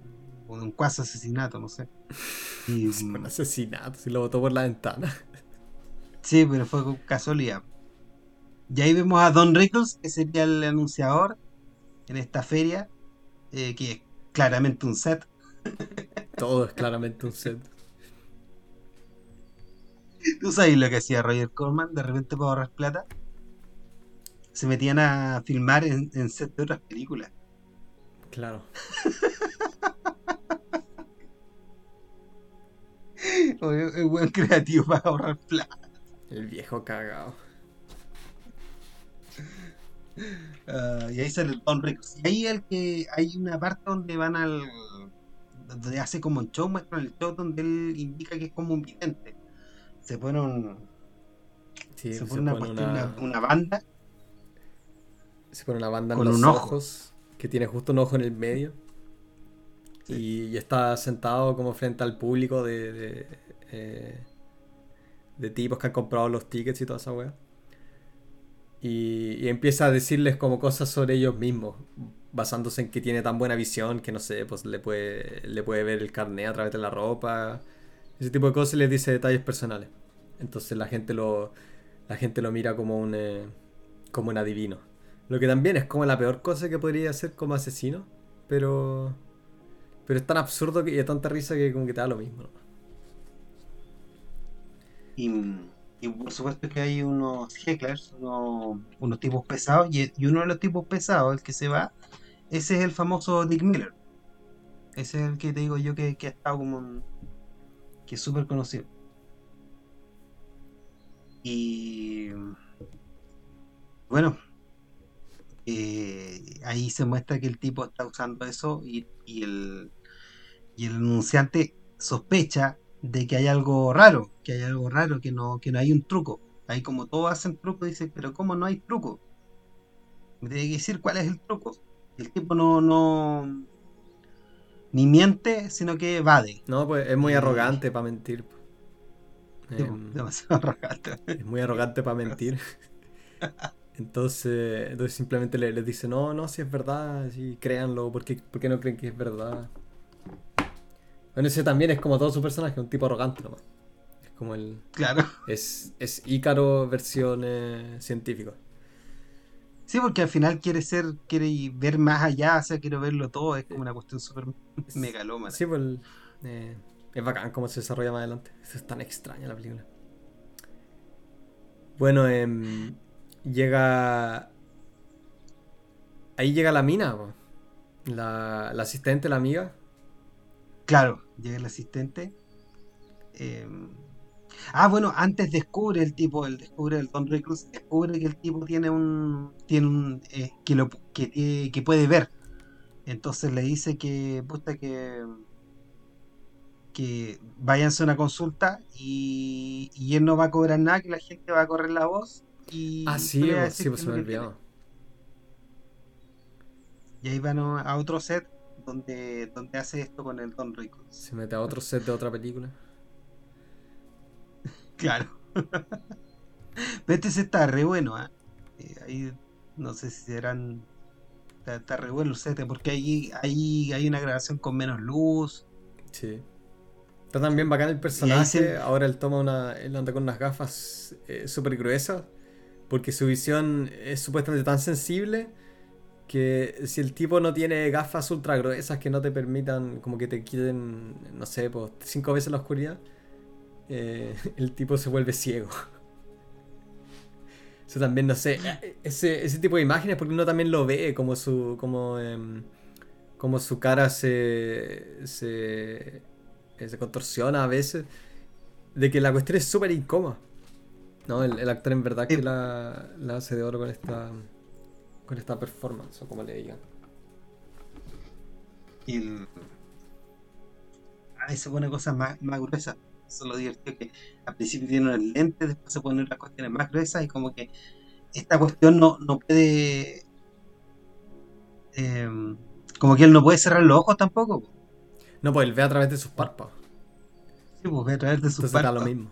de un cuasi asesinato, no sé. (laughs) Y, un asesinato, si lo botó por la ventana. Sí, pero fue casualidad. Y ahí vemos a Don Rickles, que sería el anunciador en esta feria, eh, que es claramente un set. (laughs) Todo es claramente un set. ¿Tú sabes lo que hacía Roger Corman de repente para ahorrar plata? Se metían a filmar en, set de otras películas. Claro. (laughs) es buen creativo para ahorrar plata. El viejo cagado. Ah, y ahí sale el Don Rickles. Y ahí el que hay una parte donde van al. donde hace como un show, muestran el show donde él indica que es como un vidente se pone un. se pone, una, banda. Se pone una banda con en los ojos, que tiene justo un ojo en el medio. Y, está sentado como frente al público de, de, eh, de, tipos que han comprado los tickets y toda esa weá. Y, empieza a decirles como cosas sobre ellos mismos, basándose en que tiene tan buena visión que no sé, pues le puede, le puede ver el carnet a través de la ropa. Ese tipo de cosas les dice detalles personales. Entonces la gente lo, la gente lo mira como un, eh, como un adivino. Lo que también es como la peor cosa que podría hacer como asesino. Pero, pero es tan absurdo y de tanta risa que como que te da lo mismo. Y, por supuesto que hay unos hecklers, unos, tipos pesados. Y, uno de los tipos pesados, el que se va, ese es el famoso Dick Miller. Ese es el que te digo yo que, que ha estado como un, que es súper conocido. Y bueno, eh, ahí se muestra que el tipo está usando eso y, el, y el anunciante sospecha de que hay algo raro, que hay algo raro, que no, que no hay un truco. Ahí como todos hacen truco, dice, pero ¿cómo no hay truco? Me tiene que decir cuál es el truco. El tipo no, no ni miente, sino que evade. No, pues es muy arrogante para mentir. Em, demasiado (laughs) arrogante. Es muy arrogante para mentir. (laughs) Entonces, entonces simplemente les, dice, no, no, si es verdad, si créanlo, ¿por qué, no creen que es verdad? Bueno, ese también es como todo su personaje, un tipo arrogante nomás. Es como el... Claro. Es, es Ícaro versión eh, científico. Sí, porque al final quiere ser, quiere ver más allá, o sea, quiere verlo todo, es como una cuestión súper megalómana. Sí, pues... Eh, es bacán cómo se desarrolla más adelante. es tan extraña la película. Bueno, em, llega. Ahí llega la mina, la, asistente, la amiga. Claro, llega el asistente. Em, ah, bueno, antes descubre el tipo, el descubre el Don Reclus, descubre que el tipo tiene un. tiene un. Eh, que, lo, que, que puede ver. Entonces le dice que. puta que que váyanse a una consulta y, y, él no va a cobrar nada, que la gente va a correr la voz. Y ah, sí, pues, sí, pues se me olvidó. Y ahí van a otro set donde, donde hace esto con el Don Rico. Se mete a otro set de otra película. (laughs) claro. Pero este set está re bueno, ¿eh? ¿eh? ahí no sé si serán. Está, re bueno el set, porque ahí, ahí hay una grabación con menos luz. Sí. Está también bacán el personaje. Ahora él toma una. Él anda con unas gafas eh, súper gruesas. Porque su visión es supuestamente tan sensible que si el tipo no tiene gafas ultra gruesas que no te permitan, como que te quiten, no sé, pues, cinco veces la oscuridad, eh, (laughs) el tipo se vuelve ciego. (laughs) Eso también, no sé, ese, ese tipo de imágenes, porque uno también lo ve, como su, como, em, como su cara se, se, se contorsiona a veces, de que la cuestión es súper incómoda. No, el, actor en verdad que la, la, hace de oro con esta con esta performance, o como le digan. Y el... Ahí se pone cosas más, más gruesas. Eso es lo divertido que al principio tiene un lente, después se ponen las cuestiones más gruesas y como que esta cuestión no, no puede. Em, como que él no puede cerrar los ojos tampoco. No, pues él ve a través de sus párpados. Sí, pues ve a través de sus Entonces párpados. lo mismo.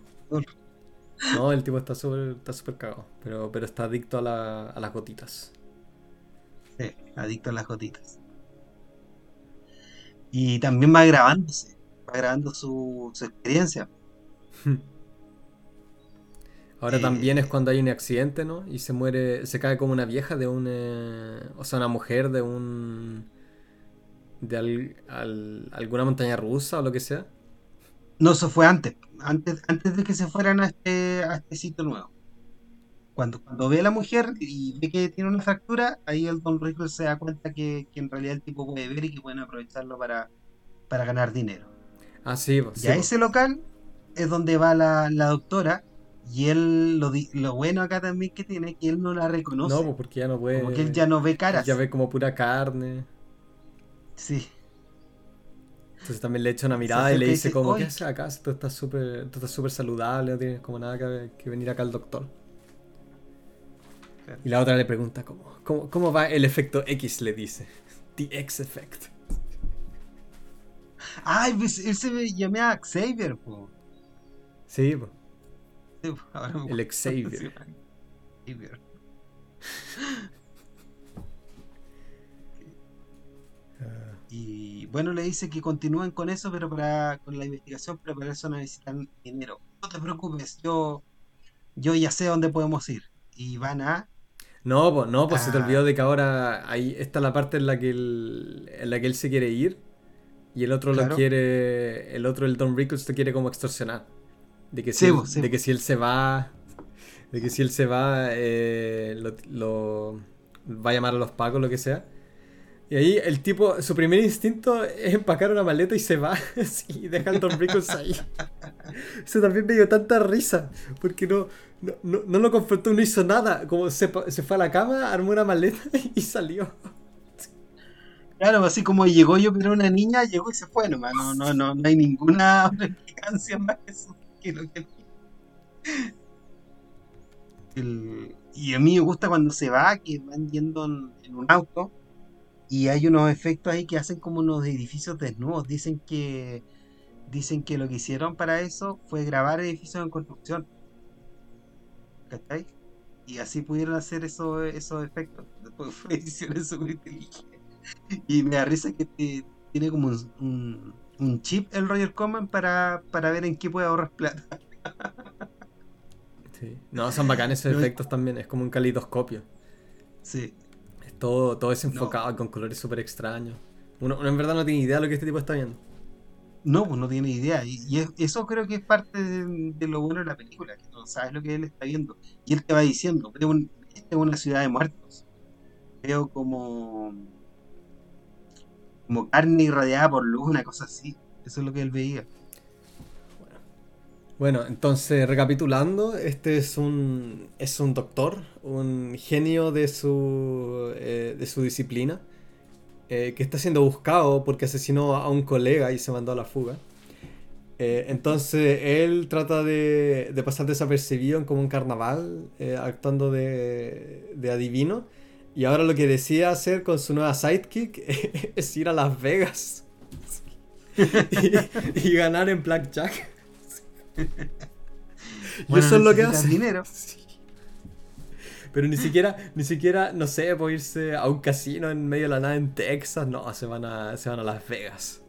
No, el tipo está súper está super cagado, pero, pero está adicto a, la, a las gotitas. Sí, adicto a las gotitas. Y también va grabándose, va grabando su, su experiencia. (laughs) Ahora eh, también es cuando hay un accidente, ¿no? Y se muere, se cae como una vieja de un... Eh, o sea, una mujer de un... de alguna montaña rusa o lo que sea. No, eso fue antes, antes, antes de que se fueran a este, a este sitio nuevo. Cuando, cuando ve a la mujer y ve que tiene una fractura, ahí el Don Rico se da cuenta que, en realidad el tipo puede ver y que pueden aprovecharlo para, para ganar dinero. Ah, sí, y a ese local es donde va la, la doctora y él, lo, lo bueno acá también que tiene, que él no la reconoce. No, pues, porque ya no puede. Como que él ya no ve caras. Ya ve como pura carne. Sí. Entonces también le echa una mirada y le dice, como, ¿qué haces acá? Tú estás súper estás saludable, no tienes como nada que, venir acá al doctor. Y la otra le pregunta, ¿cómo, cómo, cómo va el efecto X? Le dice. The X effect. Ay, pues él se llama Xavier, po. Sí, po. el (laughs) Xavier. (laughs) y bueno, le dice que continúen con eso, pero para con la investigación, pero para eso necesitan dinero. No te preocupes, yo yo ya sé dónde podemos ir. Y van a no, pues no, pues se te olvidó de que ahora ahí está la parte en la que él, en la que él se quiere ir y el otro lo quiere, el otro, el Don Rickles, te quiere como extorsionar. De que si, él, de que si él se va. De que si él se va, eh, lo, va a llamar a los pacos, lo que sea. Y ahí el tipo, su primer instinto es empacar una maleta y se va. (laughs) y deja al Don Rickles ahí. (laughs) Eso también me dio tanta risa. Porque no, no, no, lo confrontó, no hizo nada. Como se, se, fue a la cama, armó una maleta (laughs) y salió. Claro, así como llegó yo, pero una niña, llegó y se fue nomás. No, no, no, no hay ninguna (laughs) explicación más que eso y a mí me gusta cuando se va, que van yendo en, un auto y hay unos efectos ahí que hacen como unos edificios desnudos. Dicen que dicen que lo que hicieron para eso fue grabar edificios en construcción. ¿Cachai? Y así pudieron hacer eso, esos efectos. (laughs) Después fue ediciones (laughs) súper inteligentes. Y me da risa que tiene como un, un, chip el Roger Common para, para ver en qué puede ahorrar plata. (laughs) Sí. No, son bacanes esos efectos también, es como un calidoscopio. Sí. Es todo, todo desenfocado, con colores súper extraños. Uno, en verdad no tiene idea de lo que este tipo está viendo. No, pues no tiene idea. Y, eso creo que es parte de, lo bueno de la película, que no sabes lo que él está viendo. Y él te va diciendo, veo esta es una ciudad de muertos. Veo como como carne irradiada por luz, una cosa así. Eso es lo que él veía. Bueno, entonces recapitulando, este es un, es un doctor, un genio de su, eh, de su disciplina, eh, que está siendo buscado porque asesinó a un colega y se mandó a la fuga. Eh, entonces él trata de, de, pasar desapercibido en como un carnaval, actuando de, de adivino. Y ahora lo que decide hacer con su nueva sidekick (laughs) es ir a Las Vegas (laughs) y, y ganar en Blackjack. (laughs) y eso es lo que hace. dinero. Pero ni siquiera, ni siquiera, no sé, por irse a un casino en medio de la nada en Texas. No, se van a, se van a Las Vegas.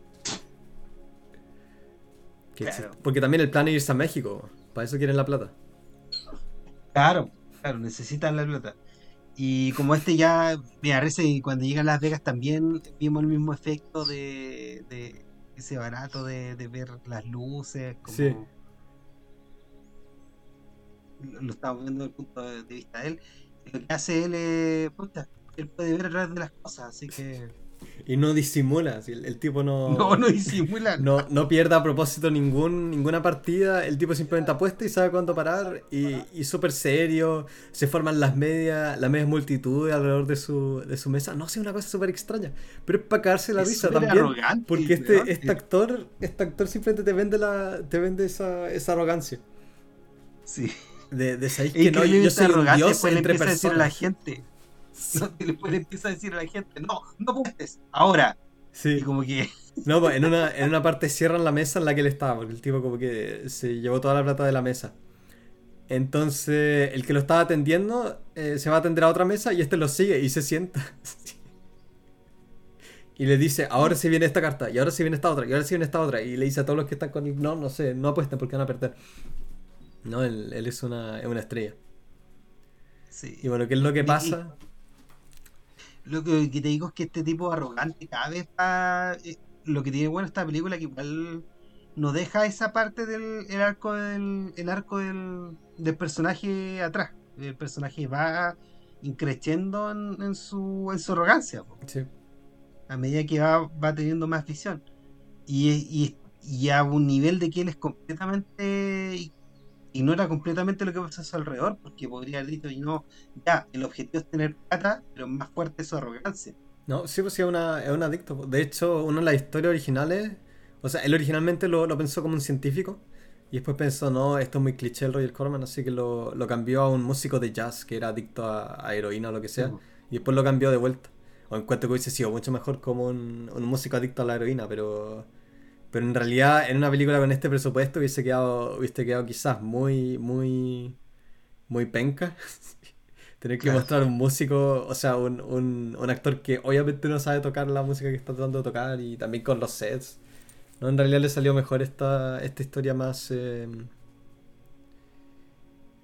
Porque también el plan es irse a México. Para eso quieren la plata. Claro, claro, necesitan la plata. Y como este ya, mira, y cuando llega a Las Vegas también vimos el mismo efecto de, de ese barato de, de ver las luces. Como... Sí lo estamos viendo desde el punto de vista de él, lo que hace él es, él puede ver a través de las cosas, así que... Y no disimula, el, tipo no. (laughs) No, no disimula. No, no pierde a propósito ningún, ninguna partida. El tipo simplemente apuesta y sabe cuándo parar. Y, y súper serio. Se forman las medias, la media multitud alrededor de su, de su mesa. No sé, una cosa súper extraña. Pero es para cagarse la risa también. Porque este, este actor, este actor simplemente te vende la. te vende esa, esa arrogancia. Sí. De, de que no, yo soy un dios entre personas. A la gente no, (laughs) le empieza a decir a la gente, no, no apuntes, ahora. Sí. Y como que. (laughs) No, pues en una, en una parte cierran la mesa en la que él estaba, porque el tipo como que se llevó toda la plata de la mesa. Entonces, el que lo estaba atendiendo eh, se va a atender a otra mesa y este lo sigue y se sienta. (laughs) y le dice, ahora sí viene esta carta, y ahora sí viene esta otra, y ahora sí viene esta otra. Y le dice a todos los que están con él, no, no sé, no apuesten porque van a perder. No, él, es, una, es una estrella. Sí. Y bueno, ¿qué es lo que pasa? Lo que, te digo es que este tipo arrogante cada vez va... Eh, lo que tiene bueno esta película que igual no deja esa parte del el arco del el arco del, del, personaje atrás. El personaje va increciendo en, su, en su arrogancia. A medida que va, va teniendo más visión. Y, y, y, a un nivel de que él es completamente ignora completamente lo que pasa a su alrededor, porque podría haber dicho, y no, ya, el objetivo es tener plata, pero más fuerte es su arrogancia. No, sí, pues sí, es, una, es un adicto. De hecho, una de las historias originales, o sea, él originalmente lo, pensó como un científico, y después pensó, no, esto es muy cliché el Roger Corman, así que lo, cambió a un músico de jazz que era adicto a, heroína o lo que sea, y después lo cambió de vuelta. O encuentro que hubiese sido mucho mejor como un, un músico adicto a la heroína, pero pero en realidad, en una película con este presupuesto hubiese quedado, hubiese quedado quizás muy, muy, muy penca. (laughs) Tener que mostrar un músico, o sea, un, un, un, actor que obviamente no sabe tocar la música que está tratando de tocar y también con los sets. ¿no? En realidad le salió mejor esta, esta historia más, eh,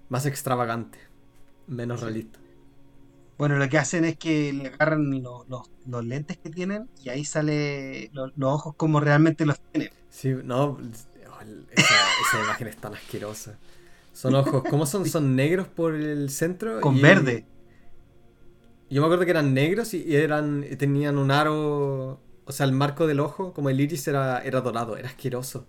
más extravagante, menos realista. Bueno, lo que hacen es que le agarran los, lentes que tienen y ahí sale los ojos como realmente los tienen. Sí, no, esa, imagen es tan asquerosa. Son ojos, ¿cómo son? Son negros por el centro. Con verde. Yo me acuerdo que eran negros y, eran tenían un aro, o sea, el marco del ojo, como el iris era, era dorado, era asqueroso.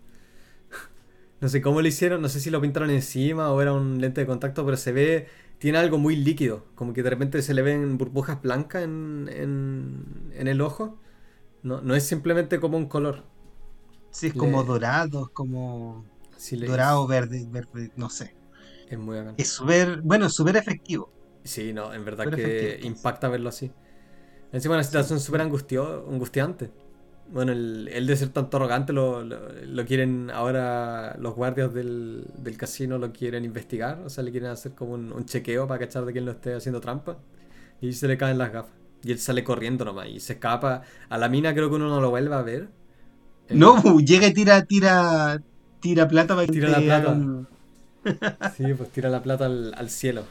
No sé cómo lo hicieron, no sé si lo pintaron encima o era un lente de contacto, pero se ve tiene algo muy líquido, como que de repente se le ven burbujas blancas en, en, el ojo. No, no es simplemente como un color. Sí, es como dorado, como dorado, verde, verde, no sé. Es muy Es súper, bueno, súper efectivo. Sí, no, en verdad que impacta verlo así. Encima una situación súper angustiante. Bueno, el, el, de ser tanto arrogante lo, lo, quieren ahora los guardias del, del, casino lo quieren investigar, o sea, le quieren hacer como un, chequeo para cachar de quién lo esté haciendo trampa y se le caen las gafas. Y él sale corriendo nomás y se escapa. A la mina creo que uno no lo vuelve a ver. No, llega y tira, tira, tira plata para Tira la plata. sí, pues tira la plata al, al cielo.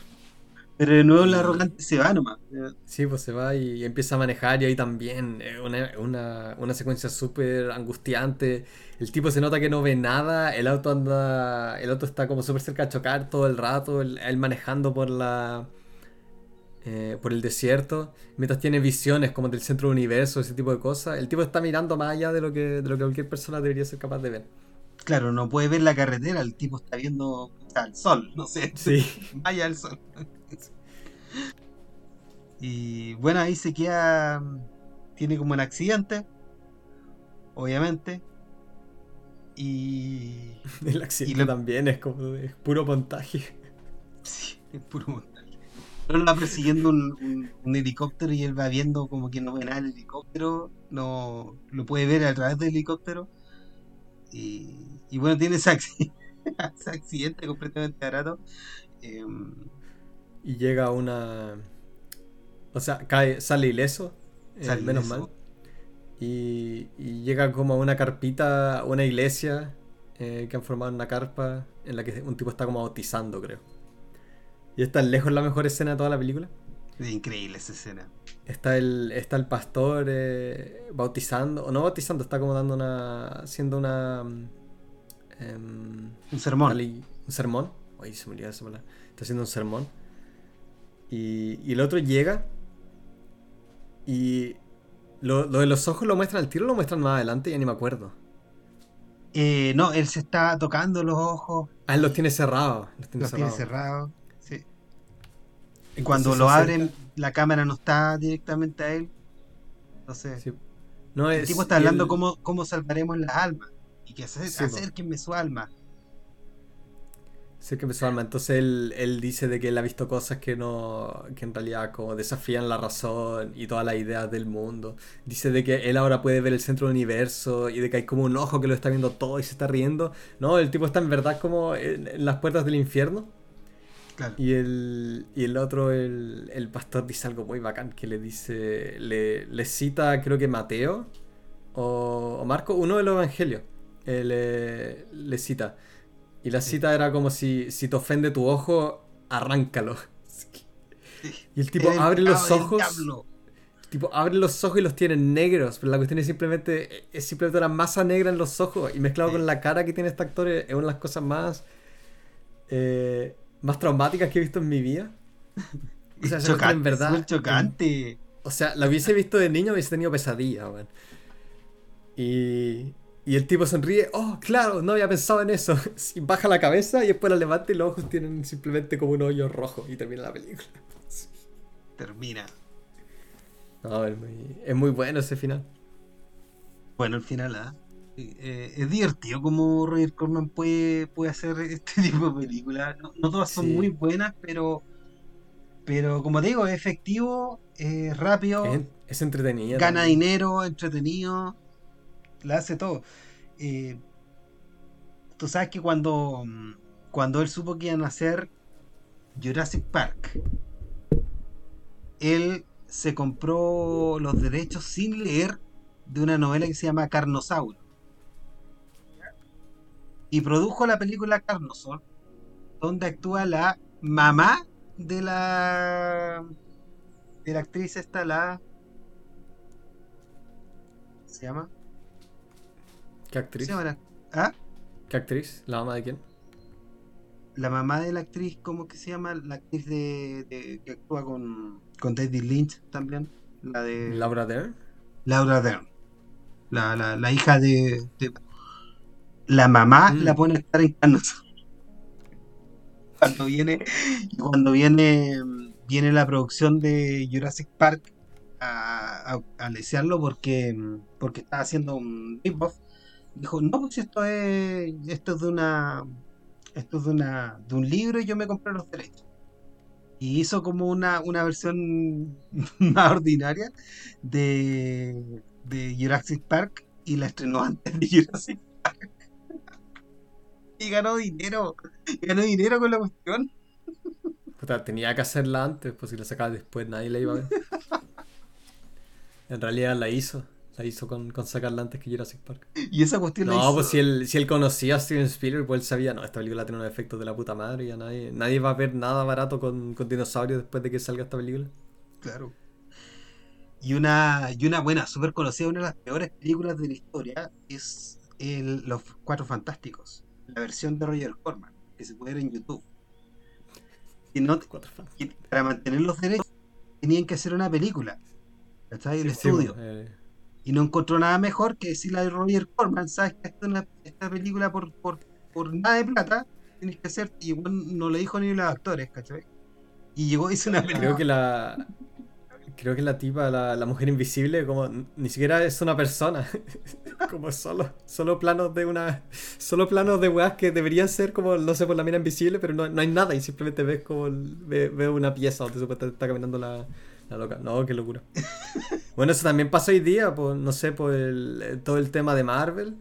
Pero de nuevo el arrogante se va nomás. Sí, pues se va y, empieza a manejar y ahí también una, una, una secuencia súper angustiante. El tipo se nota que no ve nada, el auto anda, el auto está como súper cerca de chocar todo el rato, él, manejando por la... Eh, por el desierto, mientras tiene visiones como del centro del universo, ese tipo de cosas, el tipo está mirando más allá de lo que, de lo que cualquier persona debería ser capaz de ver. Claro, no puede ver la carretera, el tipo está viendo el sol, no sé. Sí. (laughs) Vaya el sol. Y bueno, ahí se queda. Tiene como un accidente. Obviamente. Y. (laughs) El accidente también es como. Es puro montaje. Sí, es puro montaje. Pero lo va persiguiendo un, helicóptero y él va viendo como que no ve nada el helicóptero. No lo puede ver a través del helicóptero. Y, y bueno, tiene ese accidente, (laughs) ese accidente completamente barato. Em, y llega una. O sea, cae, sale ileso, eh, menos mal. Y, llega como a una carpita, una iglesia eh, que han formado una carpa en la que un tipo está como bautizando, creo. Y está lejos la mejor escena de toda la película. Es increíble esa escena. Está el, está el pastor eh, bautizando, o no bautizando, está como dando una. haciendo una. Em, un sermón. Un sermón Oye, se me olvidó esa palabra. Está haciendo un sermón. Y, y el otro llega. Y lo, lo de los ojos lo muestran al tiro o lo muestran más adelante, ya ni me acuerdo. Eh, no, él se está tocando los ojos. Ah, él los tiene cerrados. Los tiene, cerrados. Sí. Y cuando lo abren, la cámara no está directamente a él. Entonces, sí. no el tipo está hablando cómo, cómo salvaremos las almas. Y que acérquenme su alma. Sí, que alma. Entonces él, él, dice de que él ha visto cosas que no. que en realidad como desafían la razón y todas las ideas del mundo. Dice de que él ahora puede ver el centro del universo y de que hay como un ojo que lo está viendo todo y se está riendo. No, el tipo está en verdad como en, las puertas del infierno. Y el, y el otro, el, el, pastor, dice algo muy bacán que le dice. Le, le cita, creo que Mateo o, Marco, uno de los evangelios. le, le cita y la cita era como si, si te ofende tu ojo, arráncalo. Y el tipo abre los ojos. El tipo abre los ojos y los tiene negros. Pero la cuestión es simplemente. Es simplemente una masa negra en los ojos. Y mezclado con la cara que tiene este actor. Es una de las cosas más. Eh, más traumáticas que he visto en mi vida. (laughs) O sea, chocante, en verdad. Muy chocante. O sea, la hubiese visto de niño, hubiese tenido pesadilla, Y. Y el tipo sonríe, oh, claro, no había pensado en eso. (laughs) Y baja la cabeza y después la levanta y los ojos tienen simplemente como un hoyo rojo y termina la película. (laughs) Termina. No, es muy, es muy bueno ese final. Bueno, el final, ¿ah? Eh, es divertido como Roger Corman puede, puede hacer este (laughs) tipo de películas. No, todas son muy buenas, pero pero como te digo, es efectivo, es rápido. Es, es entretenido. Gana dinero, entretenido la hace todo. Eh, tú sabes que cuando, cuando él supo que iban a hacer Jurassic Park, él se compró los derechos sin leer de una novela que se llama Carnosauro. Y produjo la película Carnosaur, donde actúa la mamá de la de la actriz esta, la se llama ¿Qué actriz? ¿Ah? ¿Qué actriz? ¿La mamá de quién? La mamá de la actriz, ¿cómo que se llama? La actriz de, que actúa con, con David Lynch también. La de. Laura Dern. Laura Dern. La, la, hija de, La mamá mm. la pone a estar en canos. Cuando viene. Cuando viene. Viene la producción de Jurassic Park a, a, desearlo porque, porque está haciendo un rip-off dijo, no, pues esto es, esto es de una, esto es de una, de un libro y yo me compré los derechos. Y hizo como una, una versión (laughs) más ordinaria de, de Jurassic Park y la estrenó antes de (laughs) Jurassic Park. y ganó dinero, ganó dinero con la cuestión. tenía que hacerla antes, pues si la sacaba después nadie la iba a ver. (laughs) en realidad la hizo. La hizo con, con sacarla antes que Jurassic Park. Y esa cuestión No, pues si él, si él conocía a Steven Spielberg, pues él sabía, no, esta película tiene unos efectos de la puta madre y ya nadie, nadie va a ver nada barato con, con dinosaurios después de que salga esta película. Claro. Y una, y una buena, súper conocida, una de las peores películas de la historia es Los Cuatro Fantásticos, la versión de Roger Corman, que se puede ver en YouTube. Y no, para mantener los derechos tenían que hacer una película. ¿Está ahí el estudio. Eh, y no encontró nada mejor que decirle a Roger Corman, sabes que esta, esta película por, por, por, nada de plata tienes que hacer, y no le dijo ni los actores, ¿cachai? Y llegó y hizo una película. Creo que la creo que la tipa, la, la mujer invisible, como ni siquiera es una persona. (laughs) como solo, solo planos de una. Solo planos de weas que deberían ser como, no sé, por la mina invisible, pero no, no hay nada y simplemente ves como ves, una pieza donde supuestamente está caminando la, la loca. No, qué locura. bueno, eso también pasa hoy día, pues, no sé, por el, todo el tema de Marvel.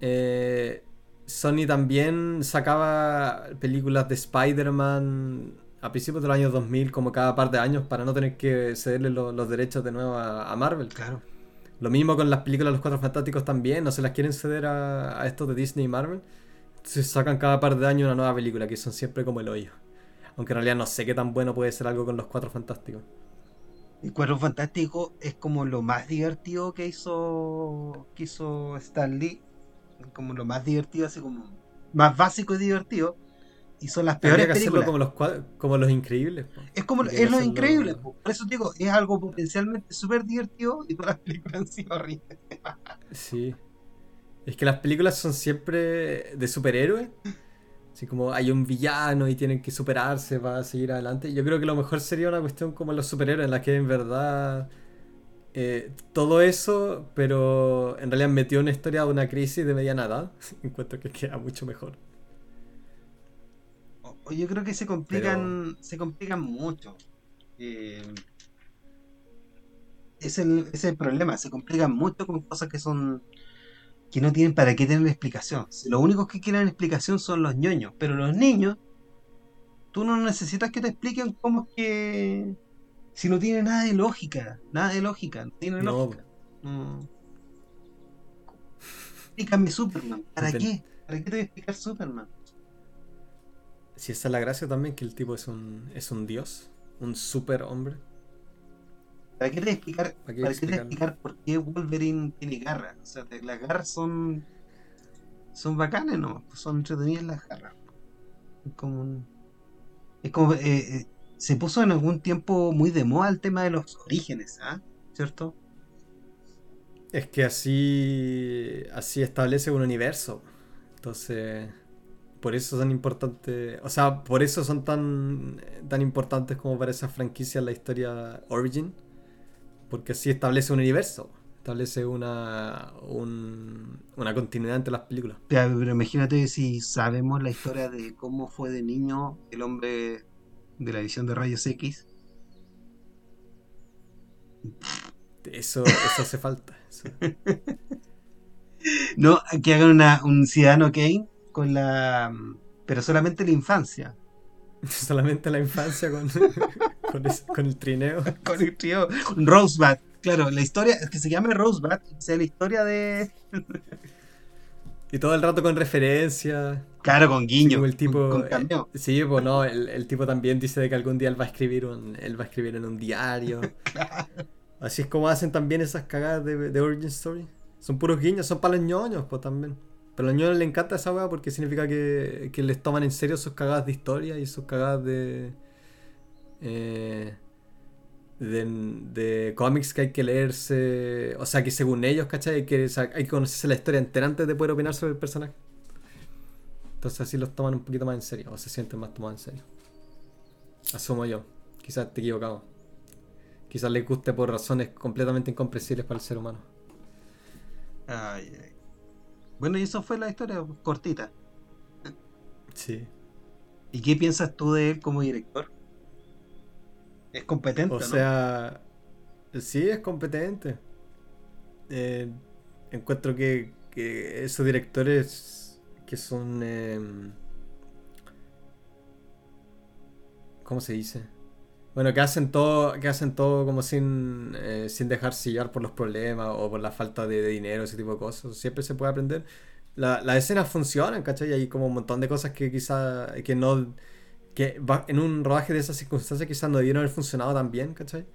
Eh, Sony también sacaba películas de Spider-Man a principios de los años 2000, como cada par de años, para no tener que cederle los derechos de nuevo a, Marvel. Claro. Lo mismo con las películas de los Cuatro Fantásticos también, no se las quieren ceder a, a estos de Disney y Marvel. Se sacan cada par de años una nueva película, que son siempre como el hoyo. Aunque en realidad no sé qué tan bueno puede ser algo con los Cuatro Fantásticos. El Cuatro Fantástico es como lo más divertido que hizo, que hizo Stan Lee. Como lo más divertido, así como más básico y divertido. y son las peores que películas. como los, como los increíbles. po. Es como es lo hacerlo- increíble, po. por eso digo, es algo potencialmente súper divertido y todas las películas han sido horribles. Sí. Es que las películas son siempre de superhéroes. Así como hay un villano y tienen que superarse para seguir adelante. Yo creo que lo mejor sería una cuestión como los superhéroes, en la que en verdad eh, todo eso, pero en realidad metió una historia de una crisis de mediana edad. (laughs) Encuentro que queda mucho mejor. Yo creo que se complican, se complican mucho. Eh, es, el, es el problema, se complican mucho con cosas que son que no tienen para qué tener explicación. Si Los únicos que quieren explicación son los ñoños, pero los niños, tú no necesitas que te expliquen cómo es que si no tiene nada de lógica, nada de lógica, no tiene No. lógica. No. Explícame Superman, ¿para qué? ¿Para qué te voy a explicar Superman? Si esa es la gracia también, que el tipo es un, es un dios, un super hombre. ¿Para qué te explicar, ¿Para qué para te explicar por qué Wolverine tiene garras? O sea, te- las garras son son bacanas, ¿no? Pues son entretenidas las garras. Es como un- es como eh, eh, se puso en algún tiempo muy de moda el tema de los orígenes, ¿ah? ¿Cierto? Es que así, así establece un universo. Entonces, por eso son importantes. O sea, por eso son tan, tan importantes como para esas franquicias la historia Origin. Porque así establece un universo. Establece una, un- una continuidad entre las películas. Pero, pero imagínate si sabemos la historia de cómo fue de niño el hombre de la visión de rayos X. Eso, eso hace falta. eso. (laughs) No, que hagan una, un ciudadano Kane con la. Pero solamente la infancia. (laughs) Solamente la infancia con, (laughs) con, ese- con el trineo. (laughs) Con el tío Rosebud. Claro, la historia, es que se llame Rosebud, que sea la historia de. Y todo el rato con referencia. Claro, con Sí, guiño. como el tipo. Con, con eh, sí, pues no, el, el tipo también dice de que algún día él va a escribir un, él va a escribir en un diario. (laughs) Así es como hacen también esas cagadas de, de Origin Story. Son puros guiños, son para los ñoños, pues también. Pero a los ñoños les encanta esa weá porque significa que, que les toman en serio sus cagadas de historia y sus cagadas de. Eh, de, de cómics que hay que leerse. O sea, que según ellos, ¿cachai? Hay que, o sea, hay que conocerse la historia entera antes de poder opinar sobre el personaje. Entonces así los toman un poquito más en serio, o se sienten más tomados en serio. Asumo yo. Quizás esté equivocado. Quizás les guste por razones completamente incomprensibles para el ser humano. Ay, ay. Bueno, y eso fue la historia cortita. Sí. ¿Y qué piensas tú de él como director? Es competente, O ¿no? sea, sí, es competente. Eh, encuentro que, que esos directores que son... eh, ¿Cómo se dice? Bueno, que hacen todo, que hacen todo como sin, eh, sin dejarse llevar por los problemas o por la falta de, de dinero, ese tipo de cosas. Siempre se puede aprender. La- las escenas funcionan, ¿cachai? Hay como un montón de cosas que quizá que no que en un rodaje de esas circunstancias quizás no debieron haber funcionado tan bien, ¿cachai?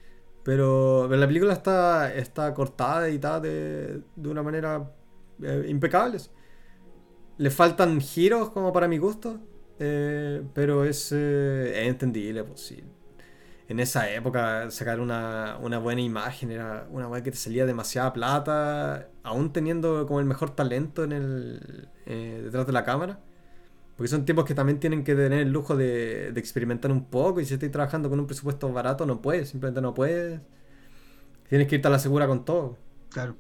Pero, pero la película está, está cortada, editada de, de una manera eh, impecable. Le faltan giros como para mi gusto, eh, pero es, eh, es entendible, pues. En esa época sacar una, una buena imagen era una weá que te salía demasiada plata, aún teniendo como el mejor talento en el, detrás de la cámara. Porque son tiempos que también tienen que tener el lujo de, de experimentar un poco. Y si estoy trabajando con un presupuesto barato, no puedes, simplemente no puedes. Tienes que irte a la segura con todo. Claro.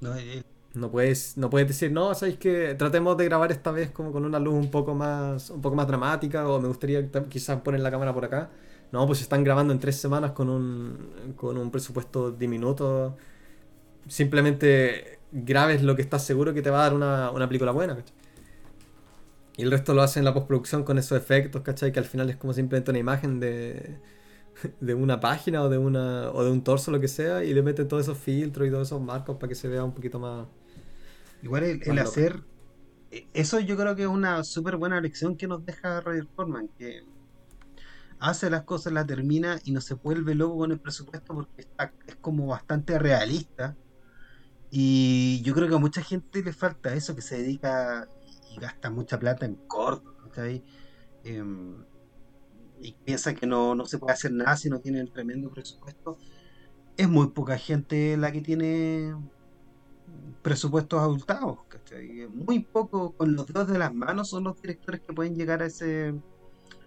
No, eh, No puedes, no puedes decir, no, sabéis que tratemos de grabar esta vez como con una luz un poco más, un poco más dramática, o me gustaría ta- quizás poner la cámara por acá. No, pues están grabando en tres semanas con un, con un presupuesto diminuto. Simplemente grabes lo que estás seguro que te va a dar una, una película buena, ¿cachai? Y el resto lo hacen en la postproducción con esos efectos, ¿cachai? Que al final es como simplemente una imagen de, de una página o de una o de un torso, lo que sea, y le meten todos esos filtros y todos esos marcos para que se vea un poquito más... igual el, Más hacer. eh, Eso yo creo que es una súper buena lección que nos deja Roger Corman, que hace las cosas, las termina y no se vuelve loco con el presupuesto porque está, es como bastante realista. Y yo creo que a mucha gente le falta eso, que se dedica gasta mucha plata en cortos, en ¿cachai? Em, y piensa que no, no se puede hacer nada si no tiene el tremendo presupuesto. Es muy poca gente la que tiene presupuestos abultados, ¿cachai? Muy poco, con los dedos de las manos son los directores que pueden llegar a ese,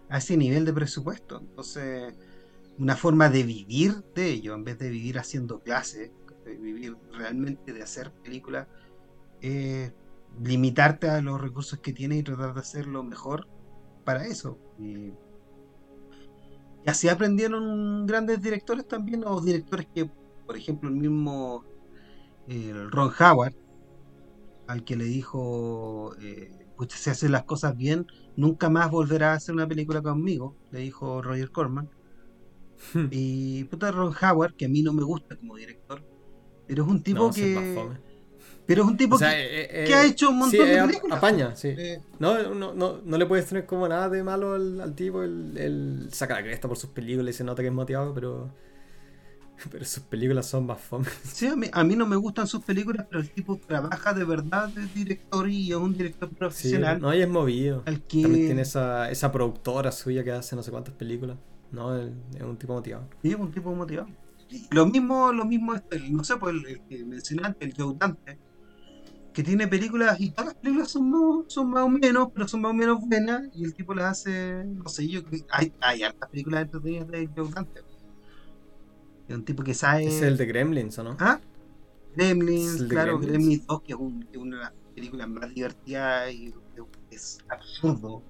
a ese nivel de presupuesto. Entonces, una forma de vivir de ello, en vez de vivir haciendo clases, vivir realmente de hacer películas, eh, limitarte a los recursos que tienes y tratar de hacerlo mejor para eso. Y, así aprendieron grandes directores también, o directores que, por ejemplo, el mismo Ron Howard, al que le dijo, eh, pues si haces las cosas bien, nunca más volverá a hacer una película conmigo, le dijo Roger Corman. (laughs) y puta Ron Howard, que a mí no me gusta como director, pero es un tipo que... Pero es un tipo que, eh, eh, ha hecho un montón de películas. Apaña, sí. No, no, no, no, le puedes tener como nada de malo al, tipo. Él, saca la cresta por sus películas y se nota que es motivado, pero. Pero sus películas son más fome. Sí, a mí, a mí, no me gustan sus películas, pero el tipo trabaja de verdad de director y es un director profesional. no, y es movido. También tiene esa, esa productora suya que hace no sé cuántas películas. No, es un tipo motivado. Sí, es un tipo motivado. Lo mismo, lo mismo, no sé, pues el, que mencionaste, el Joe Dante, que tiene películas y todas las películas son más, son más o menos, pero son más o menos buenas y el tipo las hace, no sé, yo hay, hay hartas películas entretenidas de Joe Dante. Es un tipo que sabe. Es el de Gremlins, ¿o no? ¿Ah? Gremlins, claro, Gremlins. 2, que es, una de las películas más divertidas y es absurdo.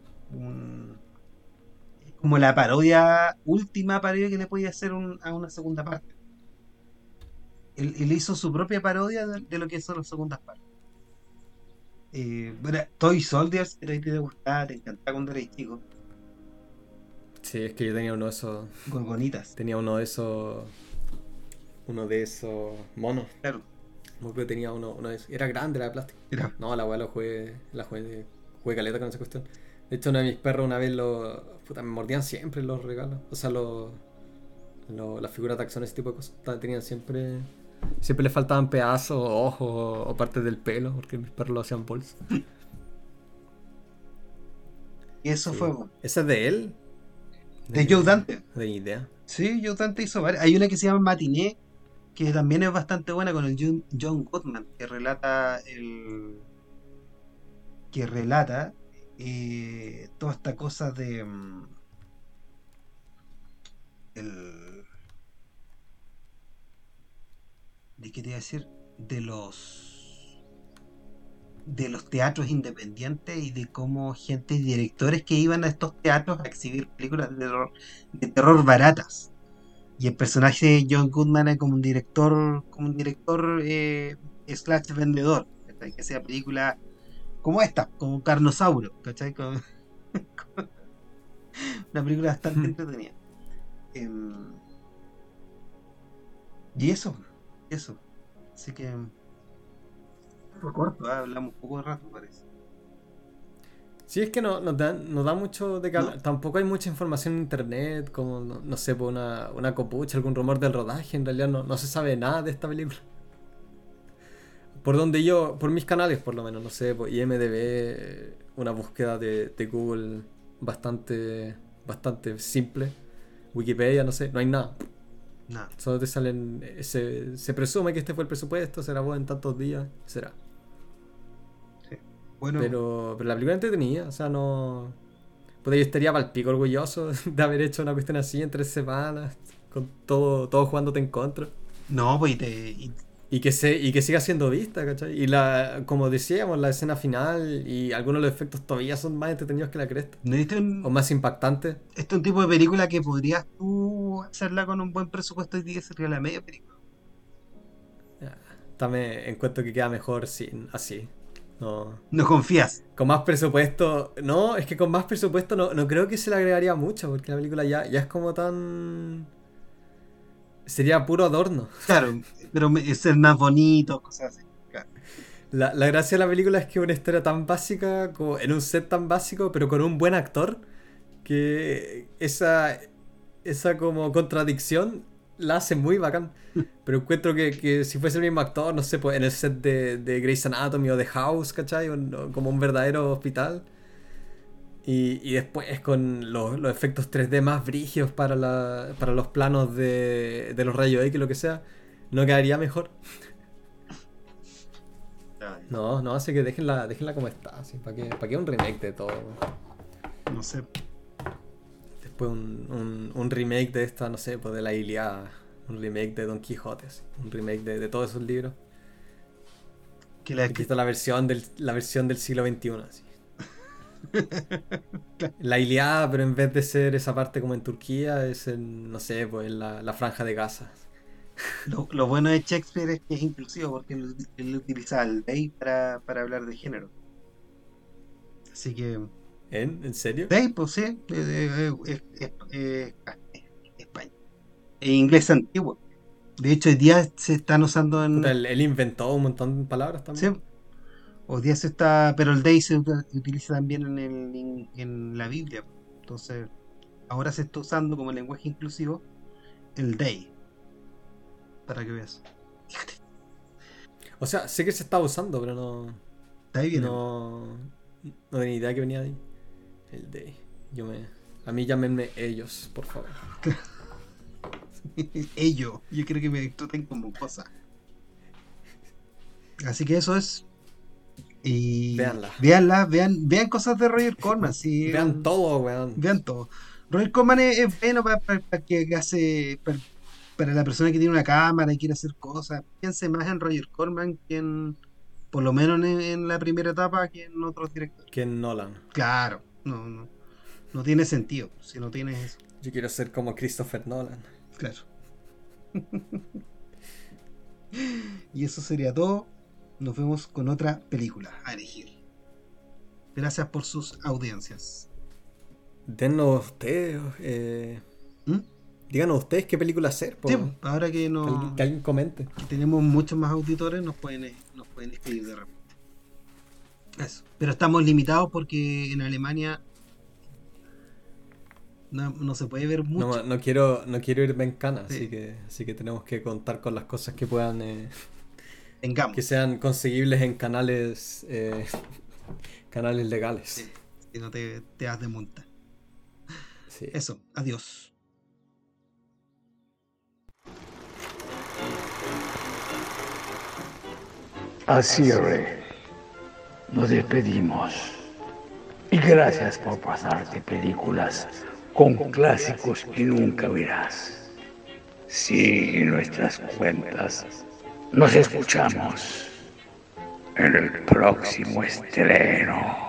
es como la parodia, última parodia que le podía hacer a una segunda parte. Él, hizo su propia parodia de, lo que son las segundas partes. Eh, bueno, Toy Soldiers, pero ahí te gustaba, te encantaba cuando eras chico. Sí, es que yo tenía uno de esos. bonitas Tenía uno de esos uno de esos monos. Claro. que tenía uno, uno de esos. Era grande, era de plástico. No, la weá lo jugué, la jugué, jugué caleta con esa cuestión. De hecho, uno de mis perros una vez lo. Puta, me mordían siempre los regalos. O sea, los. Lo, las figuras de acción, ese tipo de cosas. Tenían siempre. Siempre le faltaban pedazos, ojos o partes del pelo, porque mis perros lo hacían bolsa. Y eso fue. ¿Ese es de él? De, Joe Dante. De idea. Sí, Joe Dante hizo varias. Hay una que se llama Matiné, que también es bastante buena con el John Goodman, que relata el que relata eh, toda esta cosa de mm, el de qué te iba a decir de los de los teatros independientes y de cómo gente y directores que iban a estos teatros a exhibir películas de terror, de terror baratas. Y el personaje de John Goodman es como un director, como un director eh, slash vendedor, que sea película como esta, como Carnosauro, ¿cachai? (laughs) una película bastante entretenida. Em, y eso, eso. Así que. Por corto, hablamos un poco de rato, parece. Sí, es que no, nos, da, da mucho de que Tampoco hay mucha información en internet, como, no, sé, por pues una, una copucha, algún rumor del rodaje. En realidad no, se sabe nada de esta película. (laughs) Por donde yo, por mis canales por lo menos, no sé, por IMDB, una búsqueda de, Google bastante, bastante simple. Wikipedia, no sé, no hay nada. Nada. Solo te salen, se, se presume que este fue el presupuesto, será vos en tantos días, será. Pero, pero la película entretenida, o sea, no. Pues yo estaría para el pico orgulloso (laughs) de haber hecho una cuestión así en tres semanas, con todo, todo jugándote en contra. No, pues y te. Y... que, se, y que siga siendo vista, ¿cachai? Y la, como decíamos, la escena final y algunos de los efectos todavía son más entretenidos que la cresta. o más impactantes. Este es un tipo de película que podrías tú hacerla con un buen presupuesto y que sería la media película. también encuentro que queda mejor sin, así. No. No confías. Con más presupuesto. No, es que con más presupuesto no, no creo que se le agregaría mucho, porque la película ya, ya es como tan. Sería puro adorno. (laughs) Claro, pero ser más bonito, cosas así. La, la, gracia de la película es que es una historia tan básica, como en un set tan básico, pero con un buen actor, que esa, esa como contradicción la hace muy bacán. (laughs) Pero encuentro que, si fuese el mismo actor, no sé, pues en el set de, de Grey's Anatomy o de House, ¿cachai? como un verdadero hospital. Y, y después con los, los efectos 3D más brígidos para, la, para los planos de, de los rayos X, lo que sea, ¿no quedaría mejor? No, no, así que déjenla, déjenla como está, así, ¿para qué, para qué un remake de todo? No sé. Después un, un, un remake de esta, no sé, pues de la Iliada, un remake de Don Quijote, así, un remake de, de todos esos libros. Que la, Aquí está la versión del, la versión del siglo XXI, así. (laughs) La Iliada, pero en vez de ser esa parte como en Turquía, es en, no sé, pues en la, la franja de Gaza. Lo, lo bueno de Shakespeare es que es inclusivo porque él, él utiliza el they para, para hablar de género. Así que. ¿En? ¿En serio? They, pues sí, eh, eh, eh, eh, España. En inglés antiguo. De hecho, hoy día se están usando en. Él, él inventó un montón de palabras también. Sí. Hoy día se está. Pero el they se utiliza también en, el, en, en la Biblia. Entonces, ahora se está usando como lenguaje inclusivo el they. Para que veas. Fíjate, O sea, sé que se está usando, pero no. está ahí viene. No. No tenía idea que venía de ahí. El de. Yo me. A mí llámenme ellos, por favor. (laughs) Ello. Yo creo que me traten como cosa. Así que eso es. Y Véanla. Véanla, vean, vean cosas de Roger Corman. (laughs) sí, Vean todo, weón. Vean todo. Roger Corman es, es bueno para, para- para que hace. Para, para la persona que tiene una cámara y quiere hacer cosas. Piense más en Roger Corman que en. Por lo menos en, en la primera etapa que en otros directores. Que Nolan. Claro, no, no. No tiene sentido si no tienes eso. Yo quiero ser como Christopher Nolan. Claro. (laughs) y eso sería todo. Nos vemos con otra película a elegir. Gracias por sus audiencias. Denos ustedes. Eh, ¿Mm? díganos ustedes qué película hacer. Sí, ahora que, que, no, alguien, que alguien comente. que tenemos muchos más auditores, nos pueden, eh, nos pueden escribir de repente. Eso. Pero estamos limitados porque en Alemania no, no se puede ver mucho. No, no quiero, no quiero irme en cana, Sí. así que así que tenemos que contar con las cosas que puedan eh, Tengamos. que sean conseguibles en canales eh, (laughs) canales legales. Sí. Si no te, te das de monta. Sí. Eso. Adiós. Al cierre, nos despedimos. Y gracias por pasarte películas con clásicos que nunca verás. Sigue nuestras cuentas. Nos escuchamos en el próximo estreno.